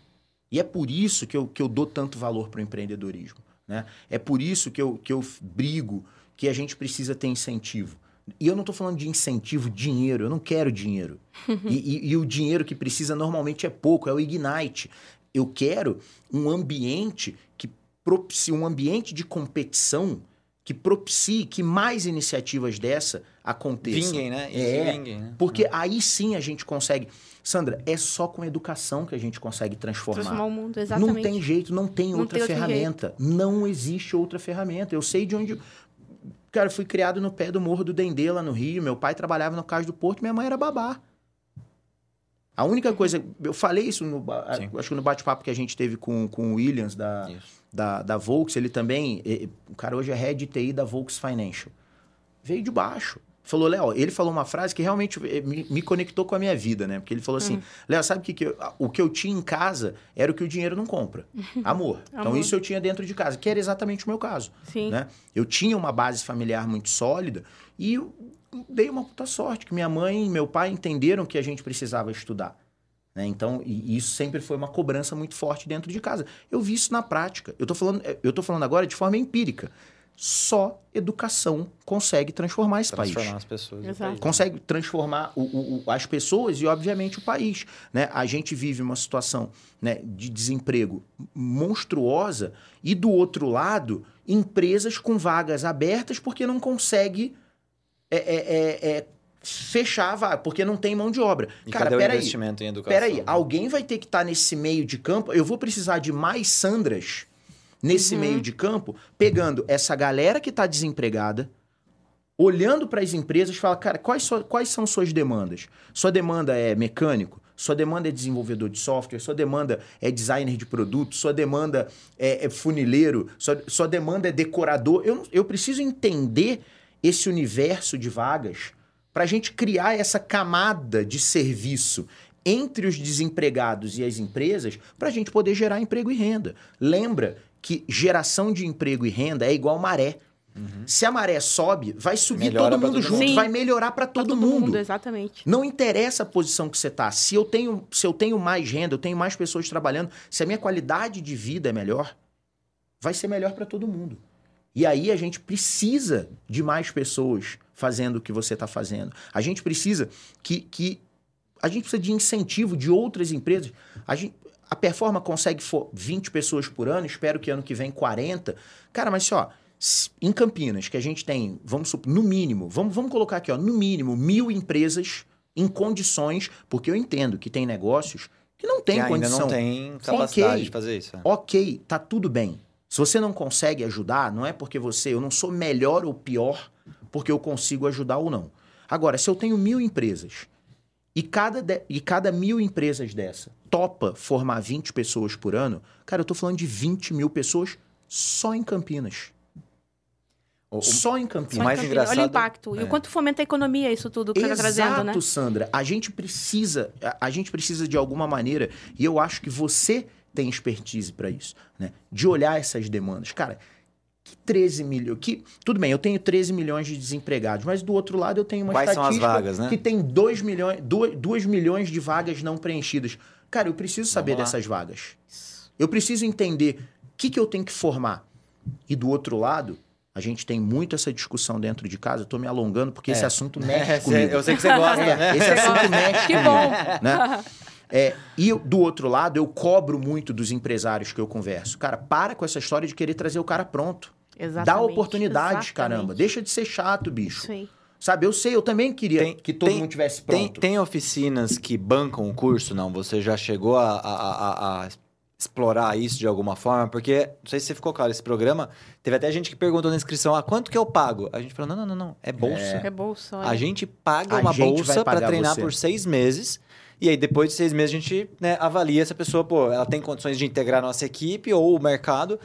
Speaker 1: E é por isso que eu, que eu dou tanto valor para o empreendedorismo. Né? É por isso que eu, que eu brigo que a gente precisa ter incentivo. E eu não estou falando de incentivo, dinheiro. Eu não quero dinheiro. e, e- e o dinheiro que precisa normalmente é pouco, é o Ignite. Eu quero um ambiente que propicie, um ambiente de competição que propicie que mais iniciativas dessa aconteçam.
Speaker 2: Vinguem, né? E
Speaker 1: É,
Speaker 2: vinguem, né?
Speaker 1: Porque aí sim a gente consegue. Sandra, é só com educação que a gente consegue transformar.
Speaker 3: Transformar o mundo, exatamente.
Speaker 1: Não tem jeito, não tem
Speaker 3: Não
Speaker 1: outra
Speaker 3: tem
Speaker 1: ferramenta. Não existe outra ferramenta. Eu sei de onde. Cara, eu fui criado no pé do Morro do Dendê, lá no Rio. Meu pai trabalhava no Cais do Porto, minha mãe era babá. A única coisa. Eu falei isso no,
Speaker 2: Sim.
Speaker 1: acho que no bate-papo que a gente teve com, com o Williams da,
Speaker 2: Isso.
Speaker 1: da, da Volks, ele também. O cara hoje é head de TI da Volks Financial. Veio de baixo. Falou, Léo, ele falou uma frase que realmente eh, me, me conectou com a minha vida, né? Porque ele falou assim: Léo, sabe o que, que eu- o que eu tinha em casa era o que o dinheiro não compra? Amor. Então
Speaker 3: Amor.
Speaker 1: isso eu tinha dentro de casa, que era exatamente o meu caso.
Speaker 3: Sim.
Speaker 1: Né? Eu tinha uma base familiar muito sólida e eu dei uma puta sorte, que minha mãe e meu pai entenderam que a gente precisava estudar. né? Então, e isso sempre foi uma cobrança muito forte dentro de casa. Eu vi isso na prática. Eu tô falando, eu tô falando agora de forma empírica. Só educação consegue transformar esse país
Speaker 2: Transformar as pessoas.
Speaker 3: Exato.
Speaker 2: país.
Speaker 1: consegue transformar o- o- o- as pessoas e, obviamente, o país. Né? A gente vive uma situação né, de desemprego monstruosa e, do outro lado, empresas com vagas abertas porque não consegue é, é, é, é, fechar a vaga, porque não tem mão de obra.
Speaker 2: E
Speaker 1: Cara,
Speaker 2: cadê o
Speaker 1: peraí.
Speaker 2: investimento em educação?
Speaker 1: Peraí, alguém vai ter que estar nesse meio de campo. Eu vou precisar de mais Sandras nesse meio de campo, pegando essa galera que está desempregada, olhando para as empresas e falar, cara, quais, so- quais são suas demandas? Sua demanda é mecânico? Sua demanda é desenvolvedor de software? Sua demanda é designer de produto? Sua demanda é, é funileiro? Sua, sua demanda é decorador? Eu, eu preciso entender esse universo de vagas para a gente criar essa camada de serviço entre os desempregados e as empresas para a gente poder gerar emprego e renda. Lembra que geração de emprego e renda é igual maré. Se a maré sobe, vai subir
Speaker 2: Melhora
Speaker 1: todo mundo
Speaker 2: todo
Speaker 1: junto,
Speaker 3: mundo.
Speaker 1: Vai melhorar para
Speaker 3: Pra
Speaker 1: todo, mundo.
Speaker 3: Exatamente.
Speaker 1: Não interessa a posição que você tá. Se eu tenho, se eu tenho mais renda, eu tenho mais pessoas trabalhando, se a minha qualidade de vida é melhor, vai ser melhor para todo mundo. E aí a gente precisa de mais pessoas fazendo o que você está fazendo. A gente precisa que, que a gente precisa de incentivo de outras empresas. A, gente, a Performa consegue for 20 pessoas por ano, espero que ano que vem 40. Cara, mas ó, Em Campinas, que a gente tem, vamos supor, no mínimo, vamos, vamos colocar aqui, ó, no mínimo, mil empresas em condições, porque eu entendo que tem negócios que não tem
Speaker 2: que ainda
Speaker 1: condição.
Speaker 2: não tem capacidade
Speaker 1: Ok.
Speaker 2: de fazer isso. é.
Speaker 1: Ok, tá tudo bem. Se você não consegue ajudar, não é porque você, eu não sou melhor ou pior porque eu consigo ajudar ou não. Agora, se eu tenho mil empresas e cada, de- e cada mil empresas dessa topa formar 20 pessoas por ano, cara, eu tô falando de 20 mil pessoas só em Campinas.
Speaker 2: O- o-
Speaker 1: Só em
Speaker 2: O
Speaker 1: Campinas.
Speaker 2: mais
Speaker 3: Olha o
Speaker 2: engraçado-
Speaker 3: impacto. E
Speaker 2: é.
Speaker 3: o quanto fomenta a economia isso tudo que está
Speaker 1: Exato,
Speaker 3: trazendo, né?
Speaker 1: Sandra. A gente precisa, a, a gente precisa de alguma maneira, e eu acho que você tem expertise para isso, né? De olhar essas demandas. Cara, que 13 milhões, que tudo bem, eu tenho 13 milhões de desempregados, mas do outro lado eu tenho uma
Speaker 2: Quais são as
Speaker 1: estatística
Speaker 2: vagas, né?
Speaker 1: que tem 2 milhões, 2, milhões de vagas não preenchidas. Cara, eu preciso saber dessas vagas. Eu preciso entender o que, que eu tenho que formar. E do outro lado, a gente tem muito essa discussão dentro de casa. Eu tô me alongando porque
Speaker 2: É.
Speaker 1: esse assunto mexe
Speaker 2: É,
Speaker 1: comigo.
Speaker 2: eu sei que você gosta,
Speaker 1: É,
Speaker 2: né?
Speaker 1: esse assunto mexe
Speaker 3: Que
Speaker 1: comigo,
Speaker 3: bom.
Speaker 1: né? É, e eu- do outro lado, eu cobro muito dos empresários que eu converso. Cara, para com essa história de querer trazer o cara pronto.
Speaker 3: Exatamente.
Speaker 1: Dá oportunidades,
Speaker 3: exatamente.
Speaker 1: caramba. Deixa de ser chato, bicho.
Speaker 3: Aí.
Speaker 1: Sabe, eu sei, eu também queria
Speaker 2: Tem-
Speaker 1: que todo
Speaker 2: tem-
Speaker 1: mundo tivesse
Speaker 2: Tem,
Speaker 1: pronto.
Speaker 2: tem oficinas que bancam o curso? Não? Você já chegou a, a- a- a explorar isso de alguma forma? Porque, não sei se você ficou claro, esse programa, teve até gente que perguntou na inscrição, ah, quanto que eu pago? A gente falou, não, não, não, não, é bolsa.
Speaker 3: É bolsa, olha.
Speaker 2: A gente paga
Speaker 1: A
Speaker 2: uma
Speaker 1: gente
Speaker 2: bolsa para treinar
Speaker 1: você.
Speaker 2: por seis meses. E aí, depois de seis meses, a gente né, avalia se a pessoa, pô, ela tem condições de integrar a nossa equipe ou o mercado.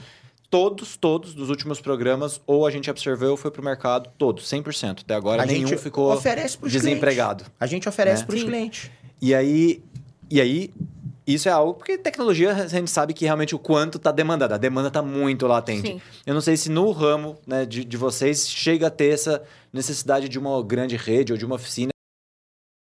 Speaker 2: Todos, todos dos últimos programas, ou a gente absorveu ou foi pro mercado, todos, 100%. Até agora,
Speaker 1: a
Speaker 2: nenhum
Speaker 1: gente
Speaker 2: ficou
Speaker 1: oferece pros
Speaker 2: desempregado.
Speaker 1: clientes. A gente oferece
Speaker 2: Né?
Speaker 1: para os clientes.
Speaker 2: E aí, e aí, isso é algo porque tecnologia a gente sabe que realmente o quanto está demandada. A demanda está muito latente.
Speaker 3: Sim.
Speaker 2: Eu não sei se no ramo né, de, de vocês chega a ter essa necessidade de uma grande rede ou de uma oficina.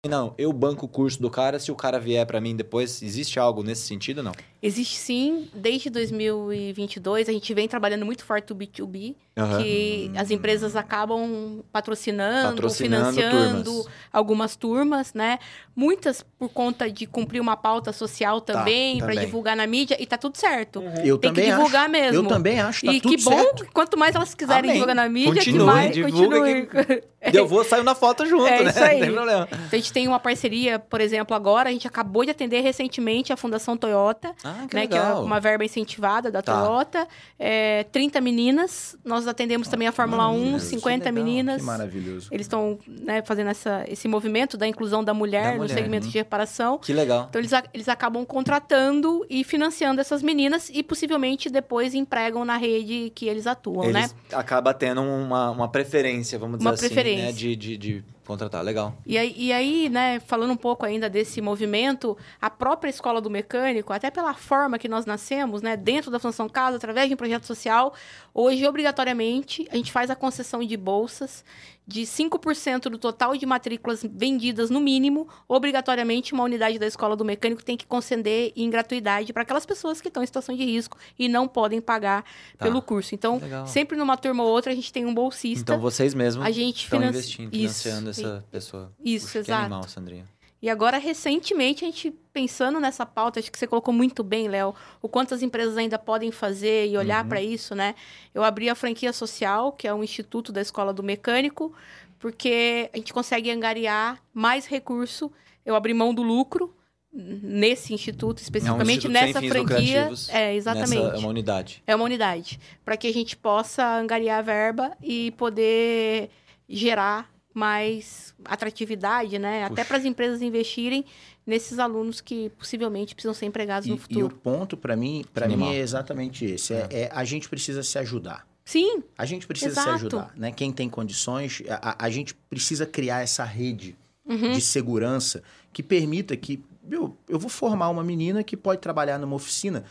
Speaker 2: Não, eu banco o curso do cara, se o cara vier para mim depois, existe algo nesse sentido não?
Speaker 3: Existe sim, desde 2022, a gente vem trabalhando muito forte o B2B,
Speaker 2: Aham.
Speaker 3: que as empresas acabam patrocinando,
Speaker 2: Patrocinando
Speaker 3: financiando
Speaker 2: turmas.
Speaker 3: algumas turmas, né? Muitas por conta de cumprir uma pauta social também, para
Speaker 2: também.
Speaker 3: divulgar na mídia, e tá tudo certo.
Speaker 1: Eu
Speaker 3: Tem que
Speaker 1: também
Speaker 3: divulgar
Speaker 1: acho.
Speaker 3: mesmo.
Speaker 1: Eu também acho. Tá
Speaker 3: e
Speaker 1: tudo
Speaker 3: que bom,
Speaker 1: certo.
Speaker 3: quanto mais elas quiserem
Speaker 1: Amém.
Speaker 3: divulgar na mídia,
Speaker 2: Continue,
Speaker 3: que mais
Speaker 2: divulga
Speaker 3: continue.
Speaker 2: Eu vou sair na foto junto,
Speaker 3: É
Speaker 2: né?
Speaker 3: isso aí.
Speaker 2: Não tem problema.
Speaker 3: Então, a gente tem uma parceria, por exemplo, agora, a gente acabou de atender recentemente a Fundação Toyota,
Speaker 2: Ah, que
Speaker 3: né, que é uma verba incentivada da
Speaker 2: Tá.
Speaker 3: Toyota. É, 30 meninas. Nós atendemos também a Fórmula 1,
Speaker 2: maravilha,
Speaker 3: 50
Speaker 2: que legal,
Speaker 3: meninas.
Speaker 1: Que maravilhoso.
Speaker 3: Eles estão né, fazendo essa, esse movimento da inclusão da mulher,
Speaker 2: Da
Speaker 3: no
Speaker 2: mulher,
Speaker 3: segmento
Speaker 2: uhum.
Speaker 3: de reparação.
Speaker 2: Que legal.
Speaker 3: Então, eles, a- eles acabam contratando e financiando essas meninas e possivelmente depois empregam na rede que eles atuam, né?
Speaker 2: Eles acaba tendo uma, uma preferência, vamos dizer
Speaker 3: Uma
Speaker 2: assim,
Speaker 3: preferência.
Speaker 2: né? De, de, de contratar. Legal.
Speaker 3: E aí, e aí, né, falando um pouco ainda desse movimento, a própria escola do mecânico, até pela forma que nós nascemos, né, dentro da Função Casa, através de um projeto social, hoje, obrigatoriamente, a gente faz a concessão de bolsas de 5% do total de matrículas vendidas, no mínimo, obrigatoriamente uma unidade da escola do mecânico tem que conceder em gratuidade para aquelas pessoas que estão em situação de risco e não podem pagar
Speaker 2: Tá.
Speaker 3: pelo curso. Então,
Speaker 2: Legal.
Speaker 3: sempre numa turma ou outra, a gente tem um bolsista.
Speaker 2: Então vocês mesmos
Speaker 3: a gente
Speaker 2: estão investindo,
Speaker 3: Isso,
Speaker 2: financiando
Speaker 3: e-
Speaker 2: essa pessoa.
Speaker 3: Isso,
Speaker 2: Puxa, Que
Speaker 3: exato.
Speaker 2: animal, Sandrinha.
Speaker 3: E agora, recentemente, a gente pensando nessa pauta, acho que você colocou muito bem, Léo, o quanto as empresas ainda podem fazer e olhar
Speaker 2: Uhum.
Speaker 3: para isso, né? Eu abri a franquia social, que é um instituto da Escola do Mecânico, porque a gente consegue angariar mais recurso. Eu abri mão do lucro nesse instituto, especificamente
Speaker 2: instituto sem
Speaker 3: nessa
Speaker 2: fins
Speaker 3: franquia. É, exatamente.
Speaker 2: Nessa, é uma unidade.
Speaker 3: É uma unidade. Para que a gente possa angariar verba e poder gerar mais atratividade, né? Até
Speaker 2: Puxa.
Speaker 3: para as empresas investirem nesses alunos que possivelmente precisam ser empregados
Speaker 1: E,
Speaker 3: no
Speaker 1: e o
Speaker 3: futuro.
Speaker 1: ponto, para mim, para mim é exatamente esse. É, é a gente precisa se ajudar.
Speaker 3: Sim,
Speaker 1: A gente precisa
Speaker 3: Exato.
Speaker 1: se ajudar, né? Quem tem condições, a, a- a gente precisa criar essa rede
Speaker 3: Uhum.
Speaker 1: de segurança que permita que eu, eu vou formar uma menina que pode trabalhar numa oficina.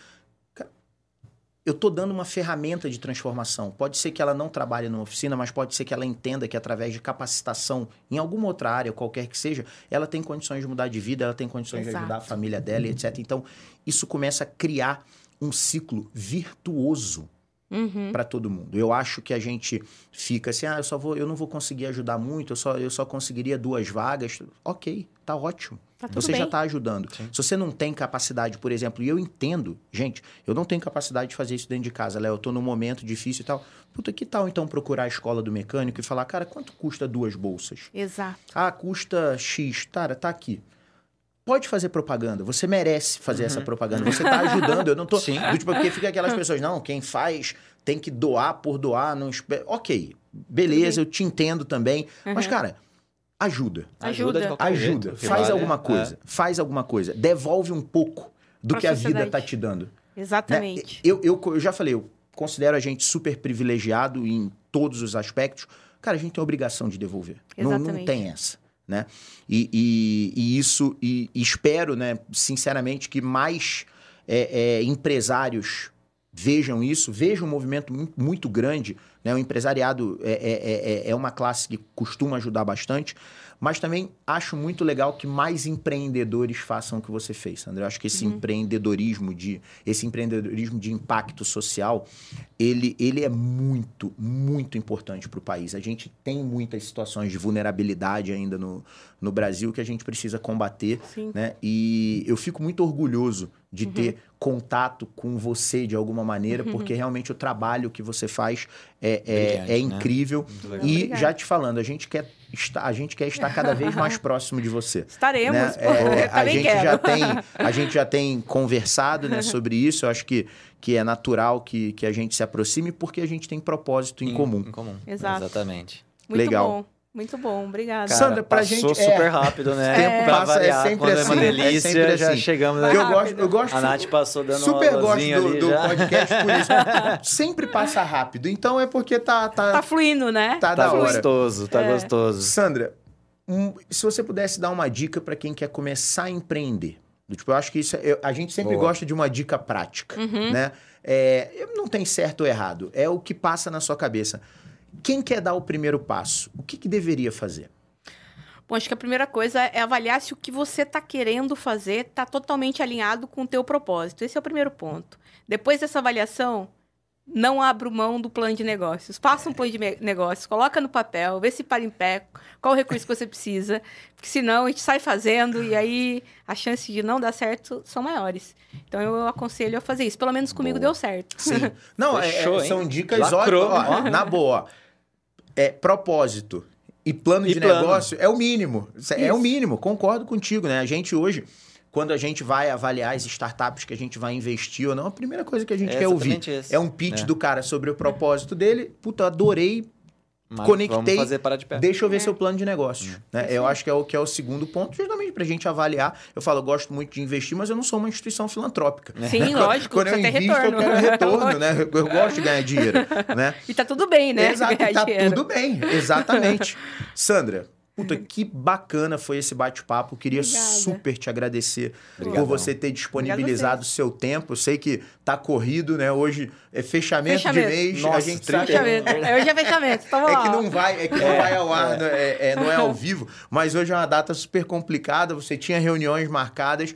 Speaker 1: Eu tô dando uma ferramenta de transformação. Pode ser que ela não trabalhe numa oficina, mas pode ser que ela entenda que através de capacitação em alguma outra área, qualquer que seja, ela tem condições de mudar de vida, ela tem condições de
Speaker 3: Exato.
Speaker 1: ajudar a família dela, e etc. Então, isso começa a criar um ciclo virtuoso
Speaker 3: Uhum.
Speaker 1: para todo mundo. Eu acho que a gente fica assim, ah, eu só vou, eu não vou conseguir ajudar muito, eu só, eu só conseguiria duas vagas. Ok, tá ótimo.
Speaker 3: Tá tudo
Speaker 1: você já
Speaker 3: bem.
Speaker 1: está ajudando. Se você não tem capacidade, por exemplo, e eu entendo, gente, eu não tenho capacidade de fazer isso dentro de casa, Léo, eu tô num momento difícil e tal. Puta, que tal então procurar a escola do mecânico e falar, cara, quanto custa duas bolsas?
Speaker 3: Exato.
Speaker 1: Ah, custa X, cara, tá aqui. Pode fazer propaganda, você merece fazer essa propaganda. Você tá ajudando, eu não tô.
Speaker 2: Sim.
Speaker 1: Tipo, porque fica aquelas pessoas, não, quem faz tem que doar por doar, não espera. Ok, beleza, eu te entendo também. Mas, cara, ajuda.
Speaker 3: Ajuda.
Speaker 2: de qualquer
Speaker 1: Ajuda,
Speaker 2: jeito,
Speaker 1: faz
Speaker 2: vale.
Speaker 1: alguma
Speaker 2: É.
Speaker 1: coisa, faz alguma coisa. Devolve um pouco do
Speaker 3: Pra
Speaker 1: que a vida tá te dando. né?
Speaker 3: Exatamente.
Speaker 1: Eu, eu, eu já falei, eu considero a gente super privilegiado em todos os aspectos. Cara, a gente tem a obrigação de devolver. Não, não
Speaker 3: Exatamente.
Speaker 1: tem essa, né? E, e- e isso, e, e espero, né, sinceramente, que mais é, é, empresários vejam isso, vejam um movimento mu- muito grande. Né? O empresariado é, é, é, é uma classe que costuma ajudar bastante, mas também acho muito legal que mais empreendedores façam o que você fez, Sandra. Eu acho que esse empreendedorismo de esse empreendedorismo de impacto social, ele, ele é muito, muito importante para o país. A gente tem muitas situações de vulnerabilidade ainda no, no Brasil que a gente precisa combater
Speaker 3: Sim.
Speaker 1: né? E eu fico muito orgulhoso de ter contato com você de alguma maneira, porque realmente o trabalho que você faz é, é,
Speaker 2: Brilhante,
Speaker 1: é
Speaker 2: né?
Speaker 1: incrível.
Speaker 2: Muito legal.
Speaker 1: E
Speaker 3: Obrigada.
Speaker 1: já te falando, a gente quer estar, a gente quer estar cada vez mais próximo de você.
Speaker 3: Estaremos.
Speaker 1: né? É, a gente
Speaker 3: quero.
Speaker 1: já tem a gente já tem conversado né, sobre isso. Eu acho que, que é natural que, que a gente se aproxime porque a gente tem propósito em, comum.
Speaker 2: Em comum.
Speaker 3: Exato.
Speaker 2: Exatamente.
Speaker 3: Muito
Speaker 1: Legal.
Speaker 3: bom. Muito bom. Obrigada.
Speaker 1: Cara, Sandra, pra
Speaker 2: passou
Speaker 1: gente- é.
Speaker 2: super rápido, né?
Speaker 1: Tempo
Speaker 2: Pra
Speaker 1: passa, é
Speaker 2: variar,
Speaker 1: sempre
Speaker 2: é uma
Speaker 1: assim, é
Speaker 2: delícia,
Speaker 1: sempre
Speaker 2: já
Speaker 1: assim.
Speaker 2: chegamos...
Speaker 1: Porque eu gosto, eu gosto
Speaker 2: A Nath passou dando
Speaker 1: super
Speaker 2: uma
Speaker 1: gosto do,
Speaker 2: ali
Speaker 1: do
Speaker 2: já.
Speaker 1: podcast por isso. Sempre passa rápido. Então é porque tá, tá,
Speaker 3: Tá fluindo, né?
Speaker 1: tá
Speaker 2: Tá
Speaker 1: da hora.
Speaker 2: gostoso, tá
Speaker 3: É.
Speaker 2: gostoso.
Speaker 1: Sandra, um- se você pudesse dar uma dica para quem quer começar a empreender. Do Tipo, eu acho que isso é- eu- a gente sempre
Speaker 2: Boa.
Speaker 1: gosta de uma dica prática,
Speaker 3: Uhum.
Speaker 1: né? É, não tem certo ou errado, é o que passa na sua cabeça. Quem quer dar o primeiro passo, o que, que deveria fazer?
Speaker 3: Bom, acho que a primeira coisa é avaliar se o que você está querendo fazer está totalmente alinhado com o teu propósito. Esse é o primeiro ponto. Depois dessa avaliação, não abra mão do plano de negócios. Faça um plano de negócios, coloca no papel, vê se para em pé, qual o recurso que você precisa, porque senão a gente sai fazendo e aí as chances de não dar certo são maiores. Então eu aconselho a fazer isso. Pelo menos comigo
Speaker 2: Boa.
Speaker 3: deu certo.
Speaker 1: Sim. Não, é-
Speaker 2: Fechou,
Speaker 1: é-
Speaker 2: hein?
Speaker 1: são dicas
Speaker 2: Lacrou.
Speaker 1: ótimas. Ó, na boa, é propósito e plano
Speaker 2: E
Speaker 1: de
Speaker 2: plano.
Speaker 1: negócio é o mínimo. É o
Speaker 3: Isso.
Speaker 1: mínimo, concordo contigo, né? A gente hoje, quando a gente vai avaliar as startups que a gente vai investir ou não, a primeira coisa que a gente
Speaker 2: É
Speaker 1: quer ouvir
Speaker 2: esse.
Speaker 1: é um pitch
Speaker 2: É.
Speaker 1: do cara sobre o propósito dele. Puta, adorei.
Speaker 2: Mas
Speaker 1: Conectei.
Speaker 2: Vamos fazer parar de.
Speaker 1: Deixa eu ver
Speaker 3: É.
Speaker 1: seu plano de negócio. Né?
Speaker 3: Isso
Speaker 1: Eu acho que é, o, que é o segundo ponto, justamente pra gente avaliar. Eu falo, eu gosto muito de investir, mas eu não sou uma instituição filantrópica.
Speaker 3: Sim, lógico,
Speaker 1: Quando eu invisto,
Speaker 3: retorno.
Speaker 1: eu quero retorno, né? Eu, eu gosto de ganhar dinheiro, né?
Speaker 3: E tá tudo bem, né?
Speaker 1: Exato, tá
Speaker 3: dinheiro.
Speaker 1: tudo bem, exatamente. Sandra, puta, que bacana foi esse bate-papo. Queria
Speaker 3: Obrigada.
Speaker 1: super te agradecer
Speaker 2: Obrigadão.
Speaker 1: por você ter disponibilizado o seu tempo. Eu sei que tá corrido, né? Hoje é fechamento,
Speaker 3: Fechamento.
Speaker 1: de mês. a
Speaker 2: Nossa,
Speaker 1: gente
Speaker 2: 30
Speaker 1: sabe.
Speaker 3: Fechamento. É, Hoje é fechamento. Tamo
Speaker 1: É
Speaker 3: lá.
Speaker 1: que não vai, é que não vai ao ar, né? é, é- não é ao vivo, mas hoje é uma data super complicada, você tinha reuniões marcadas,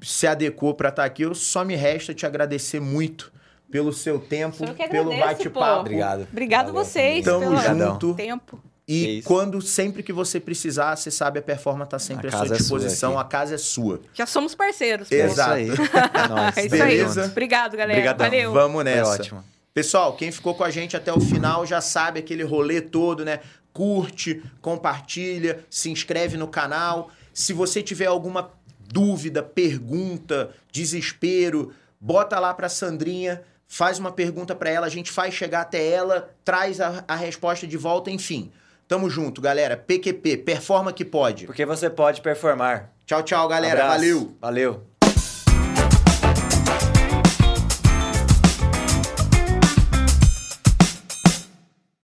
Speaker 1: se adequou para estar aqui, eu só me resta te agradecer muito pelo seu tempo,
Speaker 3: que
Speaker 1: pelo
Speaker 3: agradeço,
Speaker 1: bate-papo.
Speaker 2: Obrigado.
Speaker 3: Obrigado
Speaker 2: Valeu,
Speaker 3: vocês
Speaker 1: Tamo
Speaker 3: pelo
Speaker 1: junto.
Speaker 3: tempo.
Speaker 1: E
Speaker 2: isso.
Speaker 1: quando sempre que você precisar, você sabe, a performance está sempre
Speaker 2: A
Speaker 1: à sua
Speaker 2: é sua
Speaker 1: disposição,
Speaker 2: aqui.
Speaker 1: a casa é sua.
Speaker 3: Já somos parceiros.
Speaker 1: Exato.
Speaker 2: É isso aí. É nóis.
Speaker 3: É isso aí.
Speaker 1: Beleza.
Speaker 2: junto.
Speaker 3: Obrigado, galera.
Speaker 2: Obrigadão.
Speaker 3: Valeu.
Speaker 1: Vamos
Speaker 2: Foi
Speaker 1: nessa.
Speaker 2: ótimo.
Speaker 1: Pessoal, quem ficou com a gente até o final já sabe aquele rolê todo, né? Curte, compartilha, se inscreve no canal. Se você tiver alguma dúvida, pergunta, desespero, bota lá pra Sandrinha, faz uma pergunta pra ela, a gente faz chegar até ela, traz a, a resposta de volta, enfim. Tamo junto, galera. PQP, performa que pode.
Speaker 2: Porque você pode performar.
Speaker 1: Tchau, tchau, galera.
Speaker 2: Abraço.
Speaker 1: Valeu.
Speaker 2: Valeu.